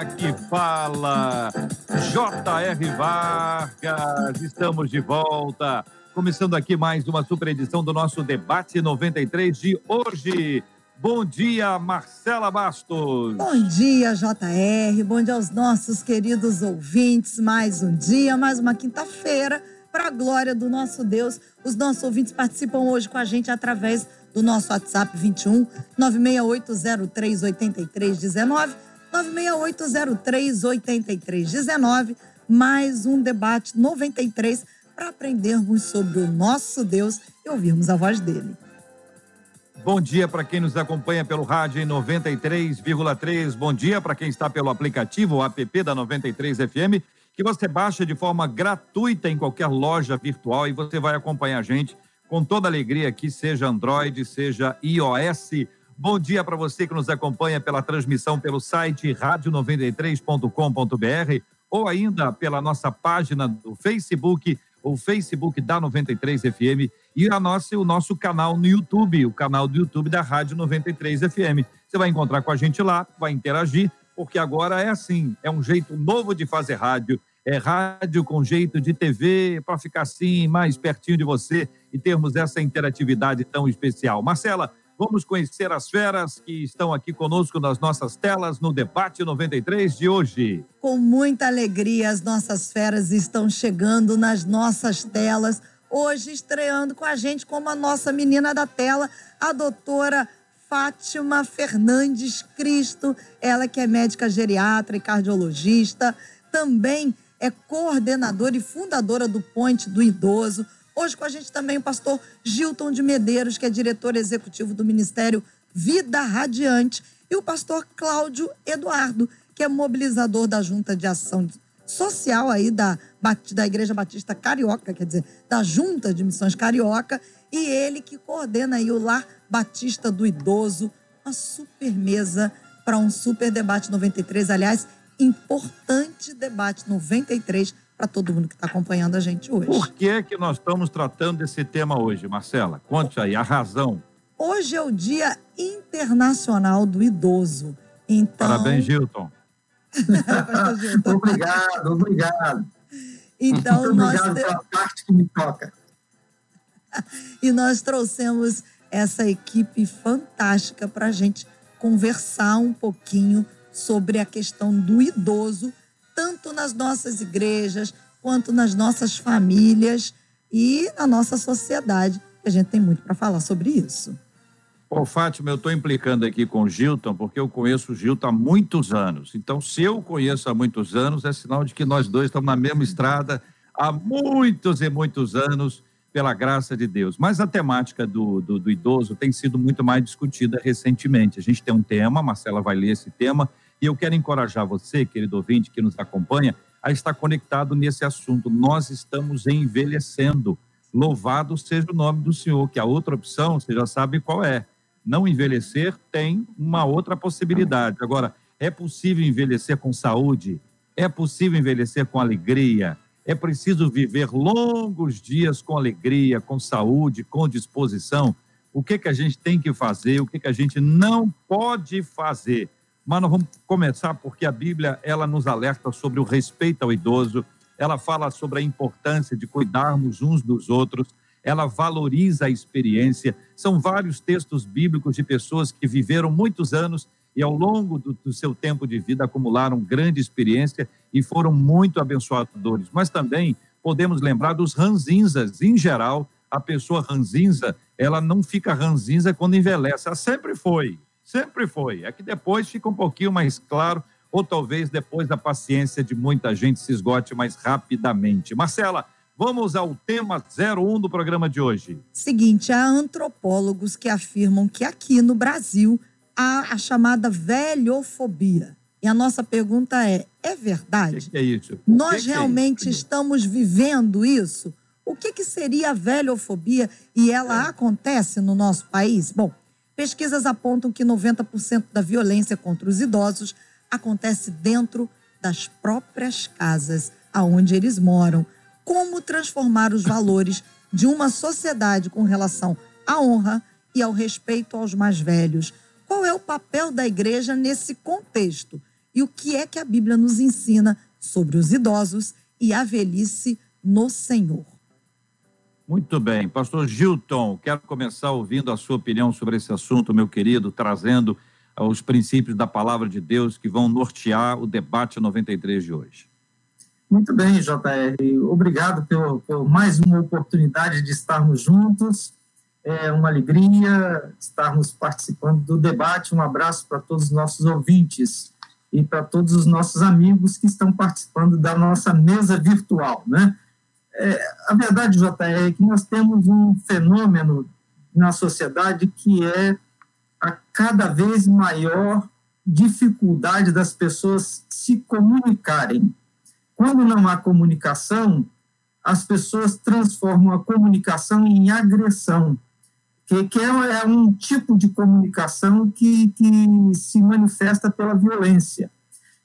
Aqui fala J.R. Vargas. Estamos de volta. Começando aqui mais uma super edição do nosso debate 93 de hoje. Bom dia, Marcela Bastos. Bom dia, JR. Bom dia aos nossos queridos ouvintes. Mais um dia, mais uma quinta-feira, para a glória do nosso Deus. Os nossos ouvintes participam hoje com a gente através do nosso WhatsApp 21 96803 8319. 96803 8319. Mais um debate 93 para aprendermos sobre o nosso Deus e ouvirmos a voz dele. Bom dia para quem nos acompanha pelo rádio em 93,3. Bom dia para quem está pelo aplicativo app da 93 FM, que você baixa de forma gratuita em qualquer loja virtual e você vai acompanhar a gente com toda alegria aqui, seja Android, seja iOS. Bom dia para você que nos acompanha pela transmissão pelo site radio93.com.br ou ainda pela nossa página do Facebook o Facebook da 93 FM e a nossa, o nosso canal no YouTube, o canal do YouTube da Rádio 93 FM. Você vai encontrar com a gente lá, vai interagir, porque agora é assim, é um jeito novo de fazer rádio. É rádio com jeito de TV, para ficar assim, mais pertinho de você e termos essa interatividade tão especial. Marcela, Vamos conhecer as feras que estão aqui conosco nas nossas telas no Debate 93 de hoje. Com muita alegria, as nossas feras estão chegando nas nossas telas. Hoje, estreando com a gente como a nossa menina da tela, a doutora Fátima Fernandes Cristo. Ela que é médica geriatra e cardiologista. Também é coordenadora e fundadora do Ponte do Idoso Hoje com a gente também o pastor Gilton de Medeiros, que é diretor executivo do Ministério Vida Radiante, e o pastor Cláudio Eduardo, que é mobilizador da Junta de Ação Social aí da, da Igreja Batista Carioca, quer dizer, da Junta de Missões Carioca, e ele que coordena aí o Lar Batista do Idoso, uma super mesa para um super debate 93, aliás, importante debate 93 para todo mundo que está acompanhando a gente hoje. Por que, é que nós estamos tratando desse tema hoje, Marcela? Conte aí a razão. Hoje é o Dia Internacional do Idoso. Então... Parabéns, Gilton. Gilton. obrigado, obrigado. Então, Muito nós obrigado pela parte que me toca. e nós trouxemos essa equipe fantástica para a gente conversar um pouquinho sobre a questão do idoso tanto nas nossas igrejas, quanto nas nossas famílias e na nossa sociedade. A gente tem muito para falar sobre isso. Ô, Fátima, eu estou implicando aqui com o Gilton, porque eu conheço o Gilton há muitos anos. Então, se eu conheço há muitos anos, é sinal de que nós dois estamos na mesma estrada há muitos e muitos anos, pela graça de Deus. Mas a temática do, do, do idoso tem sido muito mais discutida recentemente. A gente tem um tema, a Marcela vai ler esse tema, e eu quero encorajar você, querido ouvinte que nos acompanha, a estar conectado nesse assunto. Nós estamos envelhecendo. Louvado seja o nome do Senhor, que a outra opção, você já sabe qual é. Não envelhecer tem uma outra possibilidade. Agora, é possível envelhecer com saúde? É possível envelhecer com alegria? É preciso viver longos dias com alegria, com saúde, com disposição? O que, que a gente tem que fazer? O que, que a gente não pode fazer? Mas nós vamos começar porque a Bíblia ela nos alerta sobre o respeito ao idoso, ela fala sobre a importância de cuidarmos uns dos outros, ela valoriza a experiência. São vários textos bíblicos de pessoas que viveram muitos anos e ao longo do, do, seu tempo de vida acumularam grande experiência e foram muito abençoadores. Mas também podemos lembrar dos ranzinzas. Em geral, a pessoa ranzinza, ela não fica ranzinza quando envelhece, ela sempre foi. Sempre foi. É que depois fica um pouquinho mais claro, ou talvez depois da paciência de muita gente se esgote mais rapidamente. Marcela, vamos ao tema 01 do programa de hoje. Seguinte, há antropólogos que afirmam que aqui no Brasil há a chamada velhofobia. E a nossa pergunta é: é verdade? Que que é isso? Nós que realmente que é isso? estamos vivendo isso? O que, que seria a velhofobia e ela acontece no nosso país? Bom, pesquisas apontam que 90% da violência contra os idosos acontece dentro das próprias casas aonde eles moram. Como transformar os valores de uma sociedade com relação à honra e ao respeito aos mais velhos? Qual é o papel da igreja nesse contexto? E o que é que a Bíblia nos ensina sobre os idosos e a velhice no Senhor? Muito bem. Pastor Gilton, quero começar ouvindo a sua opinião sobre esse assunto, meu querido, trazendo os princípios da palavra de Deus que vão nortear o debate 93 de hoje. Muito bem, JR. Obrigado por, por mais uma oportunidade de estarmos juntos. É uma alegria estarmos participando do debate. Um abraço para todos os nossos ouvintes e para todos os nossos amigos que estão participando da nossa mesa virtual, né? É, a verdade, JR, é que nós temos um fenômeno na sociedade que é a cada vez maior dificuldade das pessoas se comunicarem. Quando não há comunicação, as pessoas transformam a comunicação em agressão, que, que é, é um tipo de comunicação que, que se manifesta pela violência.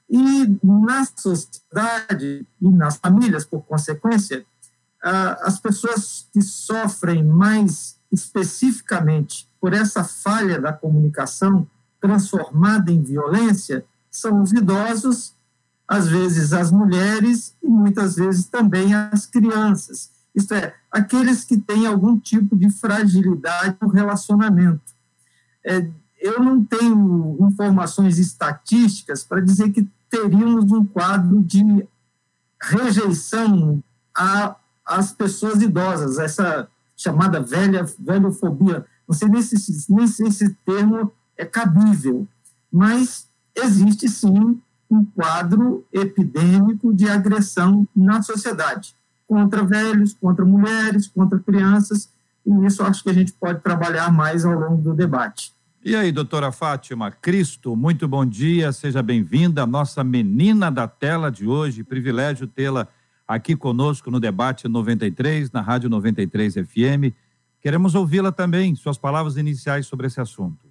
E na sociedade e nas famílias, por consequência, as pessoas que sofrem mais especificamente por essa falha da comunicação transformada em violência são os idosos, às vezes as mulheres e muitas vezes também as crianças. Isto é, aqueles que têm algum tipo de fragilidade no relacionamento. É, eu não tenho informações estatísticas para dizer que teríamos um quadro de rejeição a as pessoas idosas, essa chamada velha velhofobia. Não sei nem se, nem se esse termo é cabível, mas existe sim um quadro epidêmico de agressão na sociedade, contra velhos, contra mulheres, contra crianças, e isso acho que a gente pode trabalhar mais ao longo do debate. E aí, doutora Fátima Cristo, muito bom dia, seja bem-vinda, nossa menina da tela de hoje, privilégio tê-la aqui conosco no debate 93, na Rádio 93 FM. Queremos ouvi-la também, suas palavras iniciais sobre esse assunto.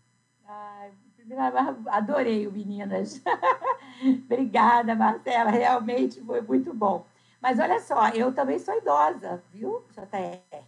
Adorei o Meninas. Obrigada, Marcela, realmente foi muito bom. Mas olha só, eu também sou idosa, viu, JR?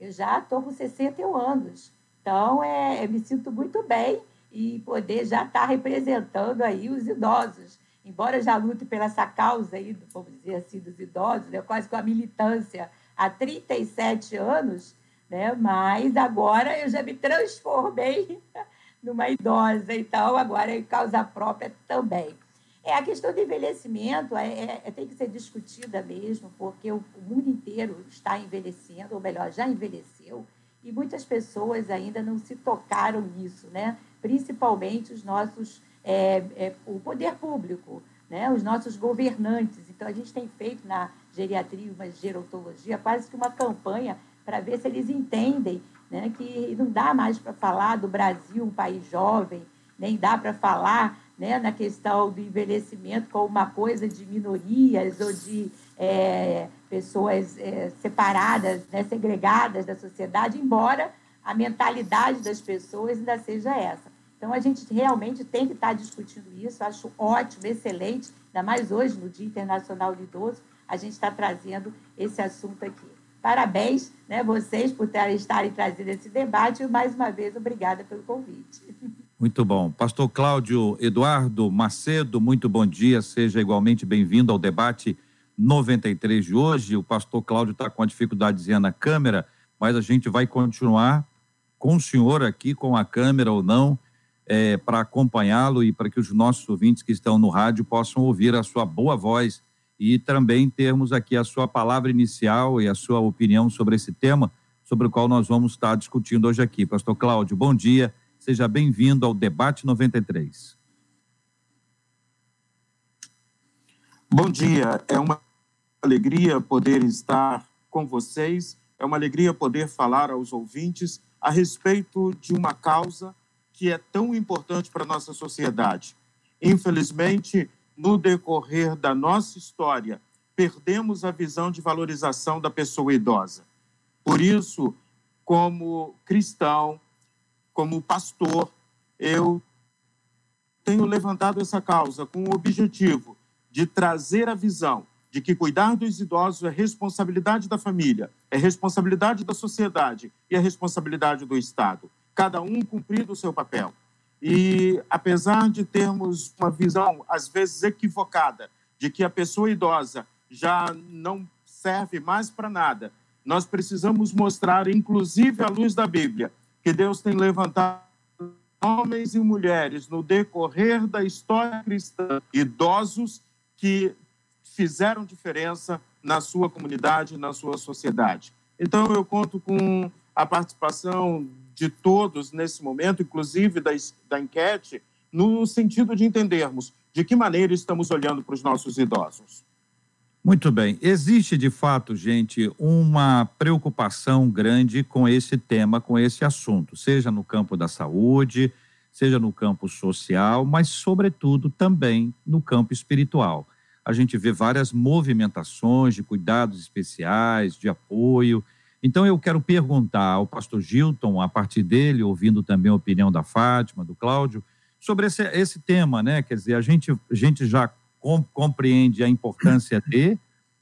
Eu já estou com 61 anos. Então, é, eu me sinto muito bem e poder já estar tá representando aí os idosos embora já lute pela essa causa aí, vamos dizer assim, dos idosos, né, quase com a militância há 37 anos, né, mas agora eu já me transformei numa idosa, então agora é causa própria também. É, a questão do envelhecimento é, é, é tem que ser discutida mesmo, porque o, o mundo inteiro está envelhecendo, ou melhor, já envelheceu, e muitas pessoas ainda não se tocaram nisso, né? principalmente os nossos é, é, o poder público, né? os nossos governantes. Então, a gente tem feito na geriatria, uma gerontologia, quase que uma campanha para ver se eles entendem né, que não dá mais para falar do Brasil, um país jovem, nem dá para falar né, na questão do envelhecimento como uma coisa de minorias ou de é, pessoas é, separadas, né, segregadas da sociedade, embora a mentalidade das pessoas ainda seja essa. Então, a gente realmente tem que estar discutindo isso. Acho ótimo, excelente, ainda mais hoje, no Dia Internacional do Idoso, a gente está trazendo esse assunto aqui. Parabéns, né, vocês, por estarem trazendo esse debate e, mais uma vez, obrigada pelo convite. Muito bom. Pastor Cláudio Eduardo Macedo, muito bom dia. Seja igualmente bem-vindo ao debate 93 de hoje. O pastor Cláudio está com a dificuldadezinha na câmera, mas a gente vai continuar com o senhor aqui, com a câmera ou não é, para acompanhá-lo e para que os nossos ouvintes que estão no rádio possam ouvir a sua boa voz e também termos aqui a sua palavra inicial e a sua opinião sobre esse tema, sobre o qual nós vamos estar discutindo hoje aqui. Pastor Cláudio, bom dia, seja bem-vindo ao Debate 93. Bom dia, é uma alegria poder estar com vocês, é uma alegria poder falar aos ouvintes a respeito de uma causa que é tão importante para a nossa sociedade. Infelizmente, no decorrer da nossa história, perdemos a visão de valorização da pessoa idosa. Por isso, como cristão, como pastor, eu tenho levantado essa causa com o objetivo de trazer a visão de que cuidar dos idosos é responsabilidade da família, é responsabilidade da sociedade e é responsabilidade do Estado. Cada um cumprindo o seu papel. E apesar de termos uma visão, às vezes equivocada, de que a pessoa idosa já não serve mais para nada, nós precisamos mostrar, inclusive à luz da Bíblia, que Deus tem levantado homens e mulheres no decorrer da história cristã, idosos que fizeram diferença na sua comunidade, na sua sociedade. Então, eu conto com a participação de todos nesse momento, inclusive da, da enquete, no sentido de entendermos de que maneira estamos olhando para os nossos idosos. Muito bem. Existe, de fato, gente, uma preocupação grande com esse tema, com esse assunto, seja no campo da saúde, seja no campo social, mas, sobretudo, também no campo espiritual. A gente vê várias movimentações de cuidados especiais, de apoio. Então, eu quero perguntar ao pastor Gilton, a partir dele, ouvindo também a opinião da Fátima, do Cláudio, sobre esse, esse tema, né? Quer dizer, a gente, a gente já com, compreende a importância de,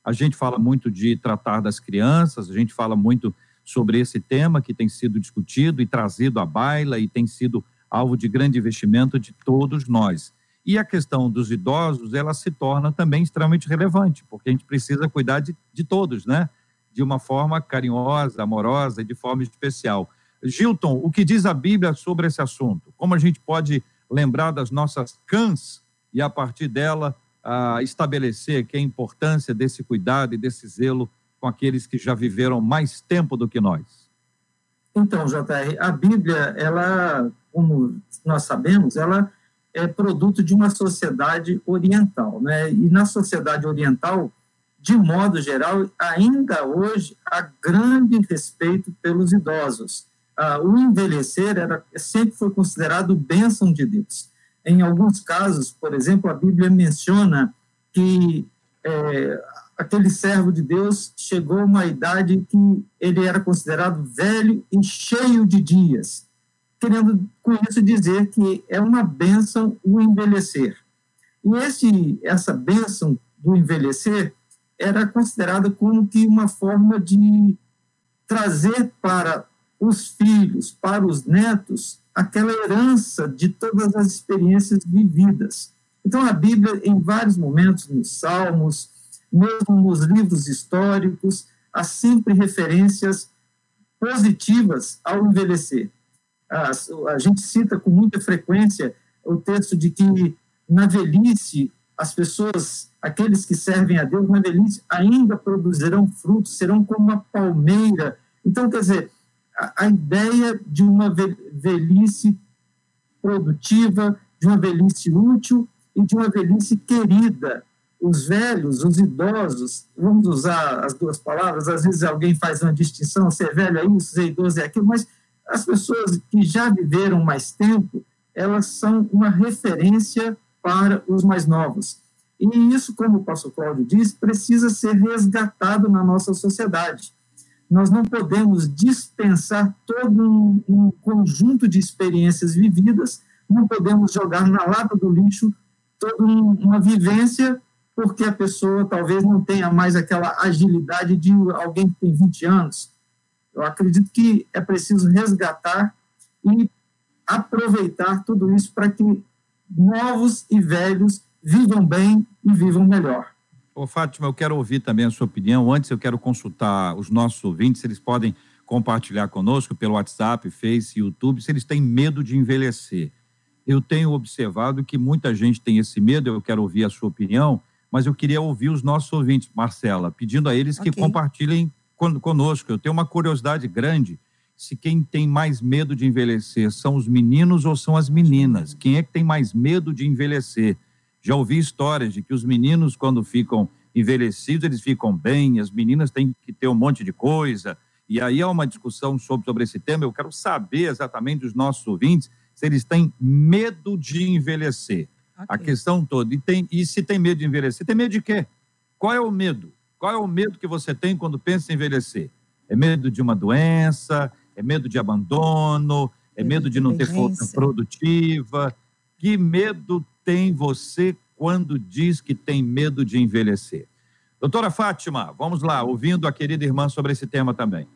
a gente fala muito de tratar das crianças, a gente fala muito sobre esse tema que tem sido discutido e trazido à baila e tem sido alvo de grande investimento de todos nós. E a questão dos idosos, ela se torna também extremamente relevante, porque a gente precisa cuidar de, de todos, né? De uma forma carinhosa, amorosa e de forma especial. Gilton, o que diz a Bíblia sobre esse assunto? Como a gente pode lembrar das nossas cãs e, a partir dela, uh, estabelecer que a importância desse cuidado e desse zelo com aqueles que já viveram mais tempo do que nós? Então, JR, a Bíblia, ela, como nós sabemos, ela é produto de uma sociedade oriental, né? E na sociedade oriental, de modo geral, ainda hoje há grande respeito pelos idosos. Ah, o envelhecer era, sempre foi considerado bênção de Deus. Em alguns casos, por exemplo, a Bíblia menciona que é, aquele servo de Deus chegou a uma idade que ele era considerado velho e cheio de dias, querendo com isso dizer que é uma bênção o envelhecer. E esse, essa bênção do envelhecer era considerada como que uma forma de trazer para os filhos, para os netos, aquela herança de todas as experiências vividas. Então, a Bíblia, em vários momentos, nos Salmos, mesmo nos livros históricos, há sempre referências positivas ao envelhecer. A, a gente cita com muita frequência o texto de que, na velhice, as pessoas, aqueles que servem a Deus na velhice, ainda produzirão frutos, serão como uma palmeira. Então, quer dizer, a, a ideia de uma velhice produtiva, de uma velhice útil e de uma velhice querida. Os velhos, os idosos, vamos usar as duas palavras, às vezes alguém faz uma distinção, ser velho é isso, ser idoso é aquilo, mas as pessoas que já viveram mais tempo, elas são uma referência para os mais novos. E isso, como o pastor Cláudio disse, precisa ser resgatado na nossa sociedade. Nós não podemos dispensar todo um, um conjunto de experiências vividas, não podemos jogar na lata do lixo toda um, uma vivência, porque a pessoa talvez não tenha mais aquela agilidade de alguém que tem 20 anos. Eu acredito que é preciso resgatar e aproveitar tudo isso para que novos e velhos vivam bem e vivam melhor. Ô, Fátima, eu quero ouvir também a sua opinião. Antes, eu quero consultar os nossos ouvintes, se eles podem compartilhar conosco pelo WhatsApp, Face, YouTube, se eles têm medo de envelhecer. Eu tenho observado que muita gente tem esse medo, eu quero ouvir a sua opinião, mas eu queria ouvir os nossos ouvintes, Marcela, pedindo a eles okay. que compartilhem conosco. Eu tenho uma curiosidade grande se quem tem mais medo de envelhecer são os meninos ou são as meninas. Quem é que tem mais medo de envelhecer? Já ouvi histórias de que os meninos, quando ficam envelhecidos, eles ficam bem, as meninas têm que ter um monte de coisa. E aí há uma discussão sobre, sobre esse tema. Eu quero saber exatamente dos nossos ouvintes se eles têm medo de envelhecer. Okay. A questão toda. E, tem, e se tem medo de envelhecer? Tem medo de quê? Qual é o medo? Qual é o medo que você tem quando pensa em envelhecer? É medo de uma doença? É medo de abandono? É medo de não ter força produtiva? Que medo tem você quando diz que tem medo de envelhecer? Doutora Fátima, vamos lá, ouvindo a querida irmã sobre esse tema também.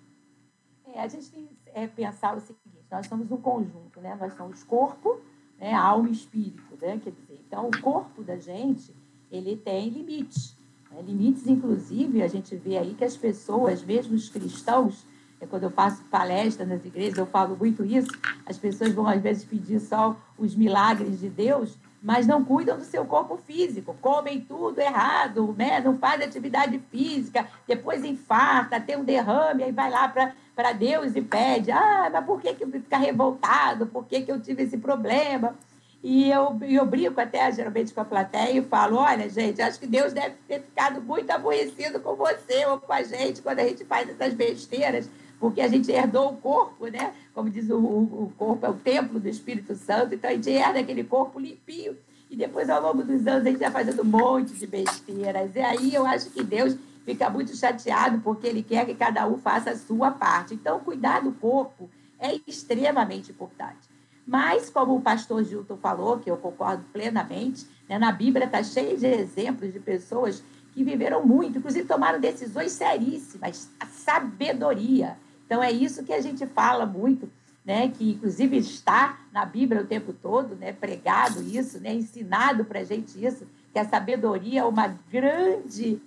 É, a gente tem que é, pensar o seguinte: nós somos um conjunto, né? Nós somos corpo, né? alma e espírito, né? Quer dizer, então o corpo da gente ele tem limites, né? limites inclusive a gente vê aí que as pessoas, mesmo os cristãos, quando eu faço palestra nas igrejas, eu falo muito isso. As pessoas vão às vezes pedir só os milagres de Deus, mas não cuidam do seu corpo físico, comem tudo errado, né? não fazem atividade física, depois infarta, tem um derrame, aí vai lá para Deus e pede: ah, mas por que, que fica revoltado? Por que, que eu tive esse problema? E eu, eu brinco até geralmente com a plateia e falo: olha, gente, acho que Deus deve ter ficado muito aborrecido com você ou com a gente quando a gente faz essas besteiras, porque a gente herdou o corpo, né? Como diz o, o corpo, é o templo do Espírito Santo, então a gente herda aquele corpo limpinho. E depois, ao longo dos anos, a gente vai fazendo um monte de besteiras. E aí eu acho que Deus fica muito chateado porque ele quer que cada um faça a sua parte. Então, cuidar do corpo é extremamente importante. Mas, como o pastor Gilton falou, que eu concordo plenamente, né, na Bíblia está cheio de exemplos de pessoas que viveram muito, inclusive tomaram decisões seríssimas, a sabedoria. Então é isso que a gente fala muito, né? Que inclusive está na Bíblia o tempo todo, né? Pregado isso, né? Ensinado para a gente isso, que a sabedoria é uma grande.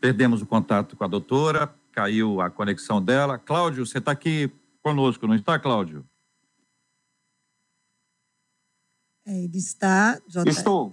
Perdemos o contato com a doutora, caiu a conexão dela. Cláudio, você está aqui conosco, não está, Cláudio? É, ele está. Estou.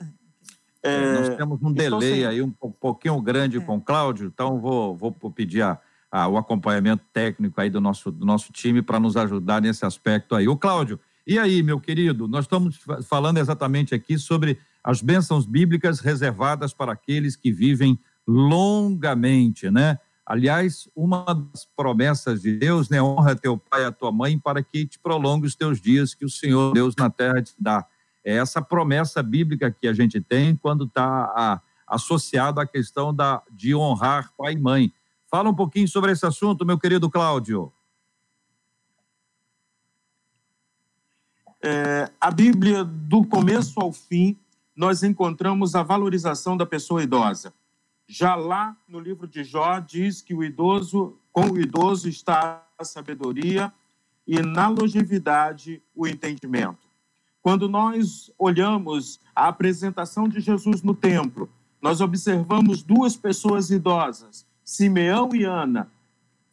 É, Nós temos um delay aí um pouquinho grande é. com o Cláudio, então vou, vou pedir a, a, o acompanhamento técnico aí do nosso, do nosso time para nos ajudar nesse aspecto aí. O Cláudio, e aí, meu querido, nós estamos falando exatamente aqui sobre as bênçãos bíblicas reservadas para aqueles que vivem longamente, né? Aliás, uma das promessas de Deus, né? Honra teu pai e a tua mãe para que te prolongue os teus dias que o Senhor Deus na terra te dá. É essa promessa bíblica que a gente tem quando está associado à questão da, de honrar pai e mãe. Fala um pouquinho sobre esse assunto, meu querido Cláudio. É, a Bíblia, do começo ao fim, nós encontramos a valorização da pessoa idosa. Já lá no livro de Jó diz que o idoso, com o idoso está a sabedoria e na longevidade o entendimento. Quando nós olhamos a apresentação de Jesus no templo, nós observamos duas pessoas idosas, Simeão e Ana,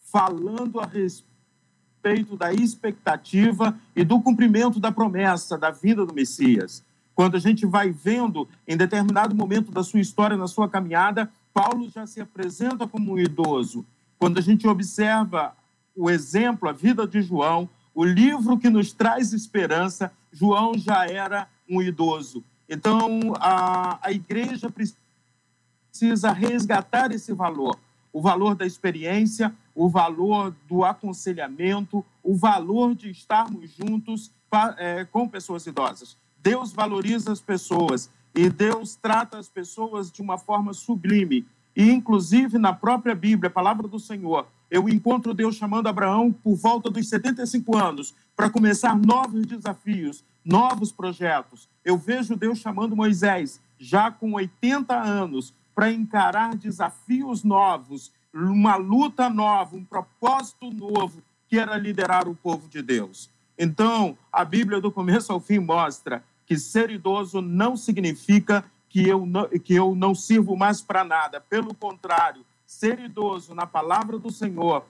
falando a respeito da expectativa e do cumprimento da promessa da vinda do Messias. Quando a gente vai vendo em determinado momento da sua história, na sua caminhada, Paulo já se apresenta como um idoso. Quando a gente observa o exemplo, a vida de João, o livro que nos traz esperança, João já era um idoso. Então, a, a igreja precisa resgatar esse valor. O valor da experiência, o valor do aconselhamento, o valor de estarmos juntos é, com pessoas idosas. Deus valoriza as pessoas e Deus trata as pessoas de uma forma sublime. E, inclusive, na própria Bíblia, a palavra do Senhor, eu encontro Deus chamando Abraão por volta dos 75 anos para começar novos desafios, novos projetos. Eu vejo Deus chamando Moisés, já com 80 anos, para encarar desafios novos, uma luta nova, um propósito novo, que era liderar o povo de Deus. Então, a Bíblia, do começo ao fim, mostra que ser idoso não significa que eu não, que eu não sirvo mais para nada. Pelo contrário, ser idoso na palavra do Senhor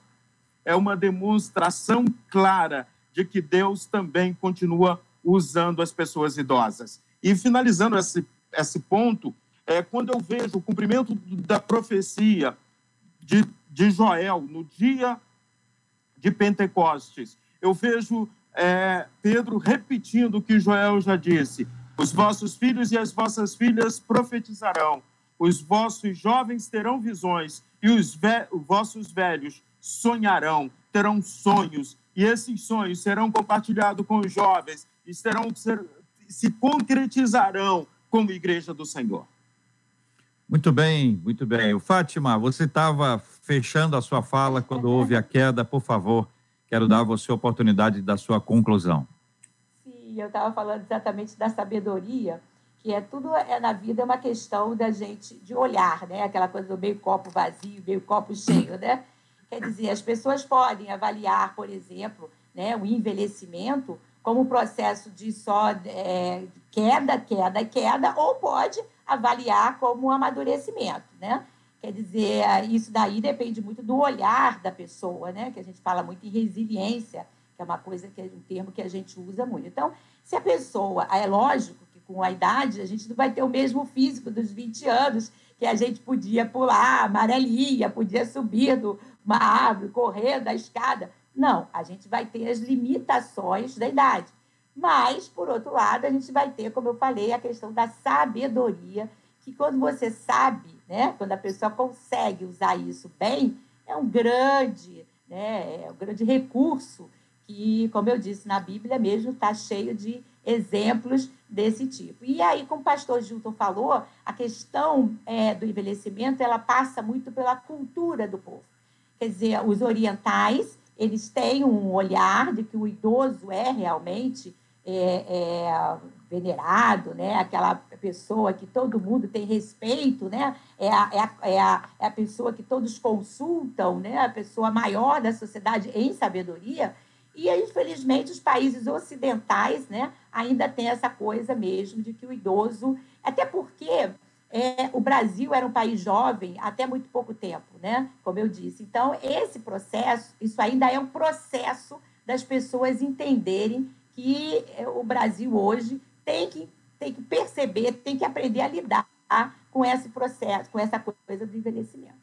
é uma demonstração clara de que Deus também continua usando as pessoas idosas. E finalizando esse, esse ponto, é, quando eu vejo o cumprimento da profecia de, de Joel no dia de Pentecostes, eu vejo é, Pedro repetindo o que Joel já disse: os vossos filhos e as vossas filhas profetizarão, os vossos jovens terão visões e os ve vossos velhos sonharão, terão sonhos, e esses sonhos serão compartilhados com os jovens e serão, ser, se concretizarão como igreja do Senhor. Muito bem, muito bem. O Fátima, você estava fechando a sua fala quando houve a queda, por favor, quero dar a você a oportunidade da sua conclusão. Sim, eu estava falando exatamente da sabedoria, que é tudo é na vida é uma questão da gente de olhar, né? Aquela coisa do meio copo vazio, meio copo cheio, né? Quer dizer, as pessoas podem avaliar, por exemplo, né, o envelhecimento como um processo de só é, queda, queda, queda, ou pode avaliar como um amadurecimento, né? Quer dizer, isso daí depende muito do olhar da pessoa, né? Que a gente fala muito em resiliência, que é uma coisa que é um termo que a gente usa muito. Então, se a pessoa, é lógico com a idade a gente não vai ter o mesmo físico dos 20 anos, que a gente podia pular amarelinha, podia subir do, uma árvore, correr da escada. Não, a gente vai ter as limitações da idade. Mas, por outro lado, a gente vai ter, como eu falei, a questão da sabedoria, que quando você sabe, né, quando a pessoa consegue usar isso bem, é um grande, né, é um grande recurso que, como eu disse, na Bíblia mesmo está cheio de exemplos desse tipo. E aí, como o pastor Gilton falou, a questão é, do envelhecimento ela passa muito pela cultura do povo. Quer dizer, os orientais eles têm um olhar de que o idoso é realmente é, é, venerado, né? aquela pessoa que todo mundo tem respeito, né? é, a, é, a, é, a, é a pessoa que todos consultam, né? a pessoa maior da sociedade em sabedoria. E, infelizmente, os países ocidentais né, ainda têm essa coisa mesmo de que o idoso. Até porque é, o Brasil era um país jovem até muito pouco tempo, né? Como eu disse. Então, esse processo, isso ainda é um processo das pessoas entenderem que é, o Brasil hoje tem que, tem que perceber, tem que aprender a lidar com esse processo, com essa coisa do envelhecimento.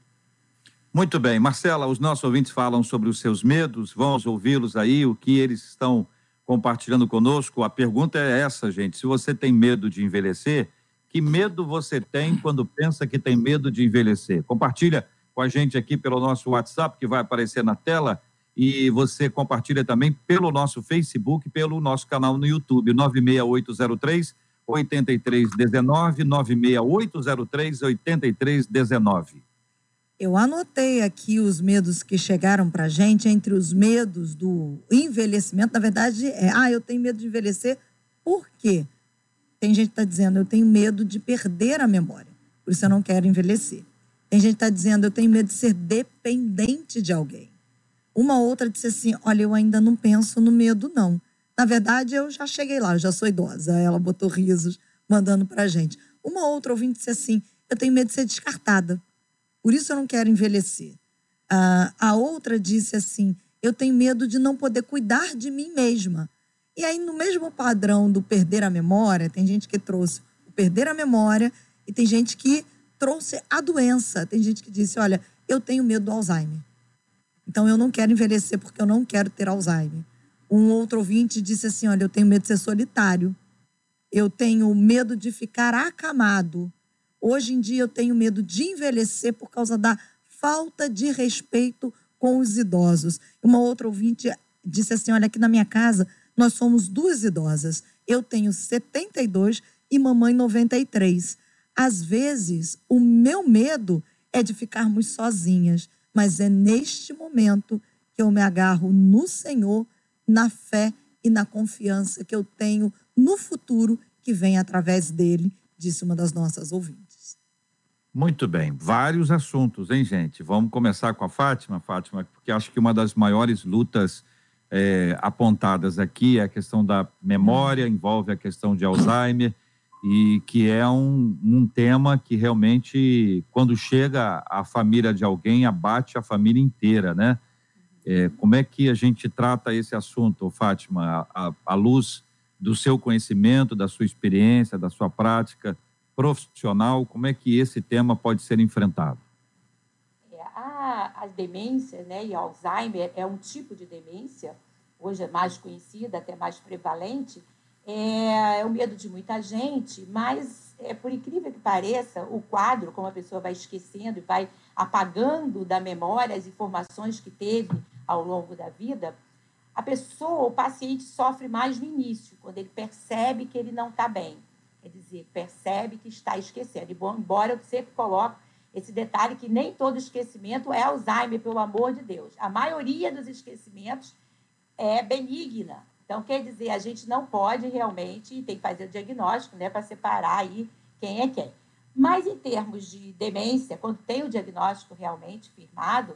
Muito bem. Marcela, os nossos ouvintes falam sobre os seus medos, vamos ouvi-los aí, o que eles estão compartilhando conosco. A pergunta é essa, gente. Se você tem medo de envelhecer, que medo você tem quando pensa que tem medo de envelhecer? Compartilha com a gente aqui pelo nosso WhatsApp, que vai aparecer na tela, e você compartilha também pelo nosso Facebook, pelo nosso canal no YouTube, 96803 8319, 96803 8319. Eu anotei aqui os medos que chegaram para gente, entre os medos do envelhecimento. Na verdade, é, ah, eu tenho medo de envelhecer, por quê? Tem gente que está dizendo, eu tenho medo de perder a memória, por isso eu não quero envelhecer. Tem gente que está dizendo, eu tenho medo de ser dependente de alguém. Uma outra disse assim: Olha, eu ainda não penso no medo, não. Na verdade, eu já cheguei lá, eu já sou idosa. Ela botou risos mandando para gente. Uma outra ouvinte disse assim: Eu tenho medo de ser descartada, por isso eu não quero envelhecer. Ah, a outra disse assim: Eu tenho medo de não poder cuidar de mim mesma. E aí, no mesmo padrão do perder a memória, tem gente que trouxe o perder a memória e tem gente que trouxe a doença. Tem gente que disse: Olha, eu tenho medo do Alzheimer. Então eu não quero envelhecer porque eu não quero ter Alzheimer. Um outro ouvinte disse assim: Olha, eu tenho medo de ser solitário. Eu tenho medo de ficar acamado. Hoje em dia eu tenho medo de envelhecer por causa da falta de respeito com os idosos. Uma outra ouvinte disse assim: Olha, aqui na minha casa nós somos duas idosas. Eu tenho 72 e mamãe 93. Às vezes, o meu medo é de ficarmos sozinhas mas é neste momento que eu me agarro no Senhor, na fé e na confiança que eu tenho no futuro que vem através dele, disse uma das nossas ouvintes. Muito bem, vários assuntos, hein, gente? Vamos começar com a Fátima, Fátima, porque acho que uma das maiores lutas é, apontadas aqui é a questão da memória, envolve a questão de Alzheimer e que é um, um tema que realmente, quando chega a família de alguém, abate a família inteira, né? É, como é que a gente trata esse assunto, Fátima, à luz do seu conhecimento, da sua experiência, da sua prática profissional, como é que esse tema pode ser enfrentado? É, a, as demências, né, e Alzheimer é um tipo de demência, hoje é mais conhecida, até mais prevalente, é, é o medo de muita gente, mas, é, por incrível que pareça, o quadro, como a pessoa vai esquecendo e vai apagando da memória as informações que teve ao longo da vida, a pessoa, o paciente sofre mais no início, quando ele percebe que ele não está bem. Quer dizer, percebe que está esquecendo. E, bom, embora eu sempre coloque esse detalhe que nem todo esquecimento é Alzheimer, pelo amor de Deus. A maioria dos esquecimentos é benigna. Então, quer dizer, a gente não pode realmente, tem que fazer o diagnóstico, né, para separar aí quem é quem. Mas em termos de demência, quando tem o diagnóstico realmente firmado,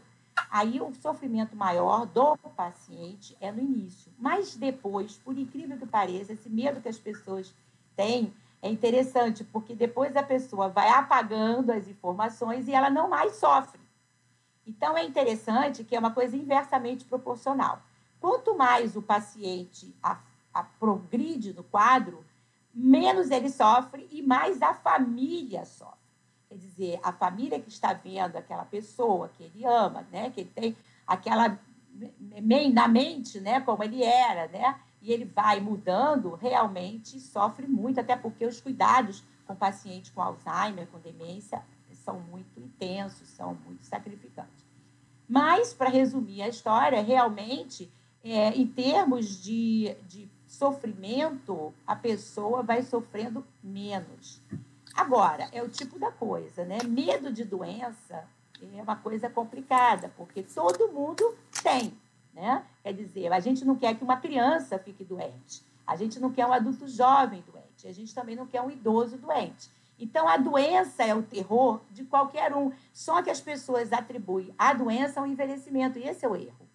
aí o sofrimento maior do paciente é no início. Mas depois, por incrível que pareça, esse medo que as pessoas têm é interessante, porque depois a pessoa vai apagando as informações e ela não mais sofre. Então é interessante que é uma coisa inversamente proporcional. Quanto mais o paciente a, a progride no quadro, menos ele sofre e mais a família sofre. Quer dizer, a família que está vendo aquela pessoa que ele ama, né, que ele tem aquela na mente, né, como ele era, né, e ele vai mudando, realmente sofre muito, até porque os cuidados com paciente com Alzheimer, com demência, são muito intensos, são muito sacrificantes. Mas, para resumir a história, realmente, é, em termos de, de sofrimento, a pessoa vai sofrendo menos. Agora, é o tipo da coisa, né? Medo de doença é uma coisa complicada, porque todo mundo tem, né? Quer dizer, a gente não quer que uma criança fique doente, a gente não quer um adulto jovem doente, a gente também não quer um idoso doente. Então, a doença é o terror de qualquer um, só que as pessoas atribuem a doença ao envelhecimento, e esse é o erro.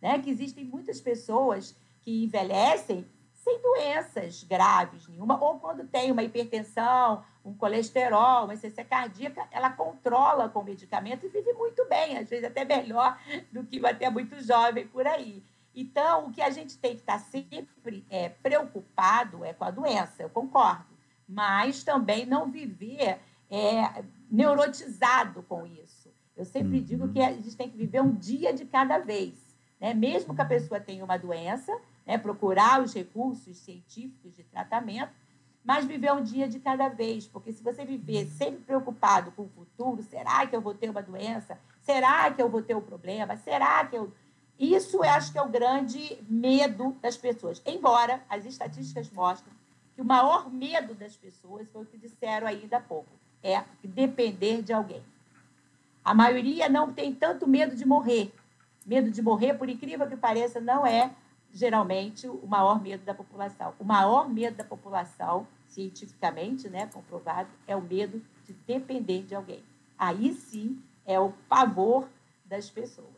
Né? Que existem muitas pessoas que envelhecem sem doenças graves nenhuma, ou quando tem uma hipertensão, um colesterol, uma insuficiência cardíaca, ela controla com medicamento e vive muito bem, às vezes até melhor do que até muito jovem por aí. Então, o que a gente tem que estar sempre é, preocupado é com a doença, eu concordo, mas também não viver é, neurotizado com isso. Eu sempre uhum. digo que a gente tem que viver um dia de cada vez. Né? Mesmo que a pessoa tenha uma doença, né? procurar os recursos científicos de tratamento, mas viver um dia de cada vez, porque se você viver sempre preocupado com o futuro, será que eu vou ter uma doença? Será que eu vou ter um problema? Será que eu. Isso eu acho que é o grande medo das pessoas. Embora as estatísticas mostrem que o maior medo das pessoas foi o que disseram ainda há pouco: é depender de alguém. A maioria não tem tanto medo de morrer. Medo de morrer, por incrível que pareça, não é geralmente o maior medo da população. O maior medo da população, cientificamente né, comprovado, é o medo de depender de alguém. Aí sim é o pavor das pessoas.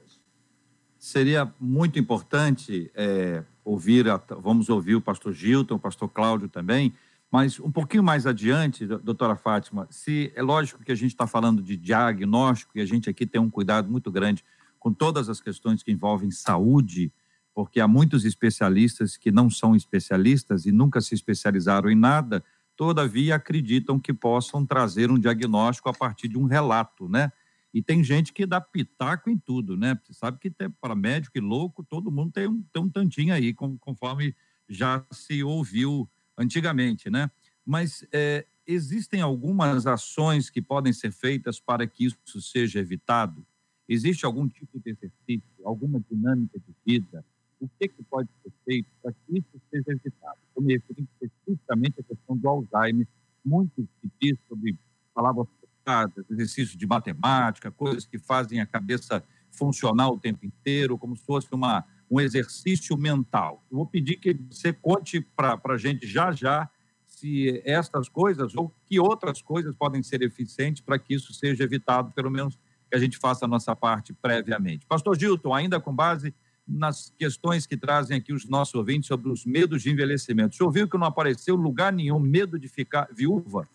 Seria muito importante é, ouvir, a, vamos ouvir o pastor Gilton, o pastor Cláudio também, mas um pouquinho mais adiante, doutora Fátima, se é lógico que a gente está falando de diagnóstico e a gente aqui tem um cuidado muito grande com todas as questões que envolvem saúde, porque há muitos especialistas que não são especialistas e nunca se especializaram em nada, todavia acreditam que possam trazer um diagnóstico a partir de um relato, né? E tem gente que dá pitaco em tudo, né? Você sabe que para médico e louco, todo mundo tem um, tem um tantinho aí, conforme já se ouviu antigamente, né? Mas é, existem algumas ações que podem ser feitas para que isso seja evitado? Existe algum tipo de exercício, alguma dinâmica de vida, o que, que pode ser feito para que isso seja evitado. Eu me referi especificamente à questão do Alzheimer, muito se diz sobre palavras focadas, exercícios de matemática, coisas que fazem a cabeça funcionar o tempo inteiro, como se fosse uma, um exercício mental. Eu vou pedir que você conte para a gente já já se estas coisas ou que outras coisas podem ser eficientes para que isso seja evitado, pelo menos que a gente faça a nossa parte previamente. Pastor Gilton, ainda com base nas questões que trazem aqui os nossos ouvintes sobre os medos de envelhecimento. Você ouviu que não apareceu lugar nenhum medo de ficar viúva?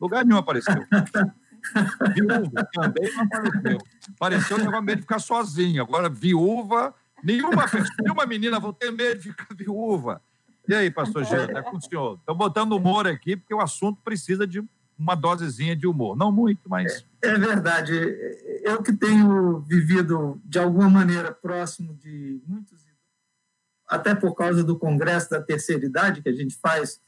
Lugar nenhum apareceu. viúva também não apareceu. Apareceu o negócio medo de ficar sozinha. Agora, viúva, nenhuma, nenhuma menina vai ter medo de ficar viúva. E aí, pastor Gênero, é com o senhor? Estou botando humor aqui, porque o assunto precisa de uma dosezinha de humor. Não muito, mas. É, é, verdade. Eu que tenho vivido, de alguma maneira, próximo de muitos, até por causa do Congresso da Terceira Idade, que a gente faz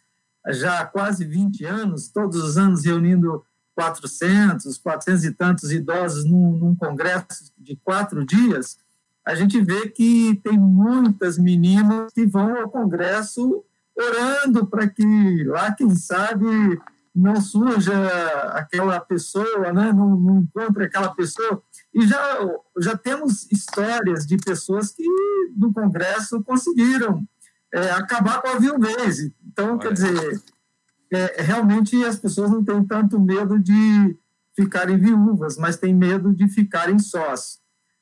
já há quase 20 anos, todos os anos reunindo 400, 400 e tantos idosos num, num congresso de quatro dias, a gente vê que tem muitas meninas que vão ao Congresso orando para que lá, quem sabe, não surja aquela pessoa, né? não, não encontre aquela pessoa. E já, já temos histórias de pessoas que no Congresso conseguiram é, acabar com a viuvez. Então, Olha. quer dizer, é, realmente as pessoas não têm tanto medo de ficarem viúvas, mas têm medo de ficarem sós.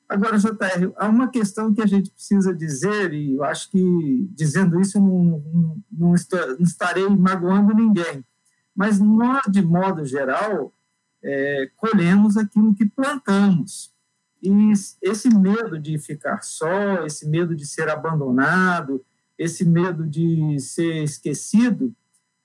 Agora, JR, há uma questão que a gente precisa dizer, e eu acho que dizendo isso não, não, não estarei magoando ninguém, mas nós, de modo geral, é, colhemos aquilo que plantamos. E esse medo de ficar só, esse medo de ser abandonado, esse medo de ser esquecido,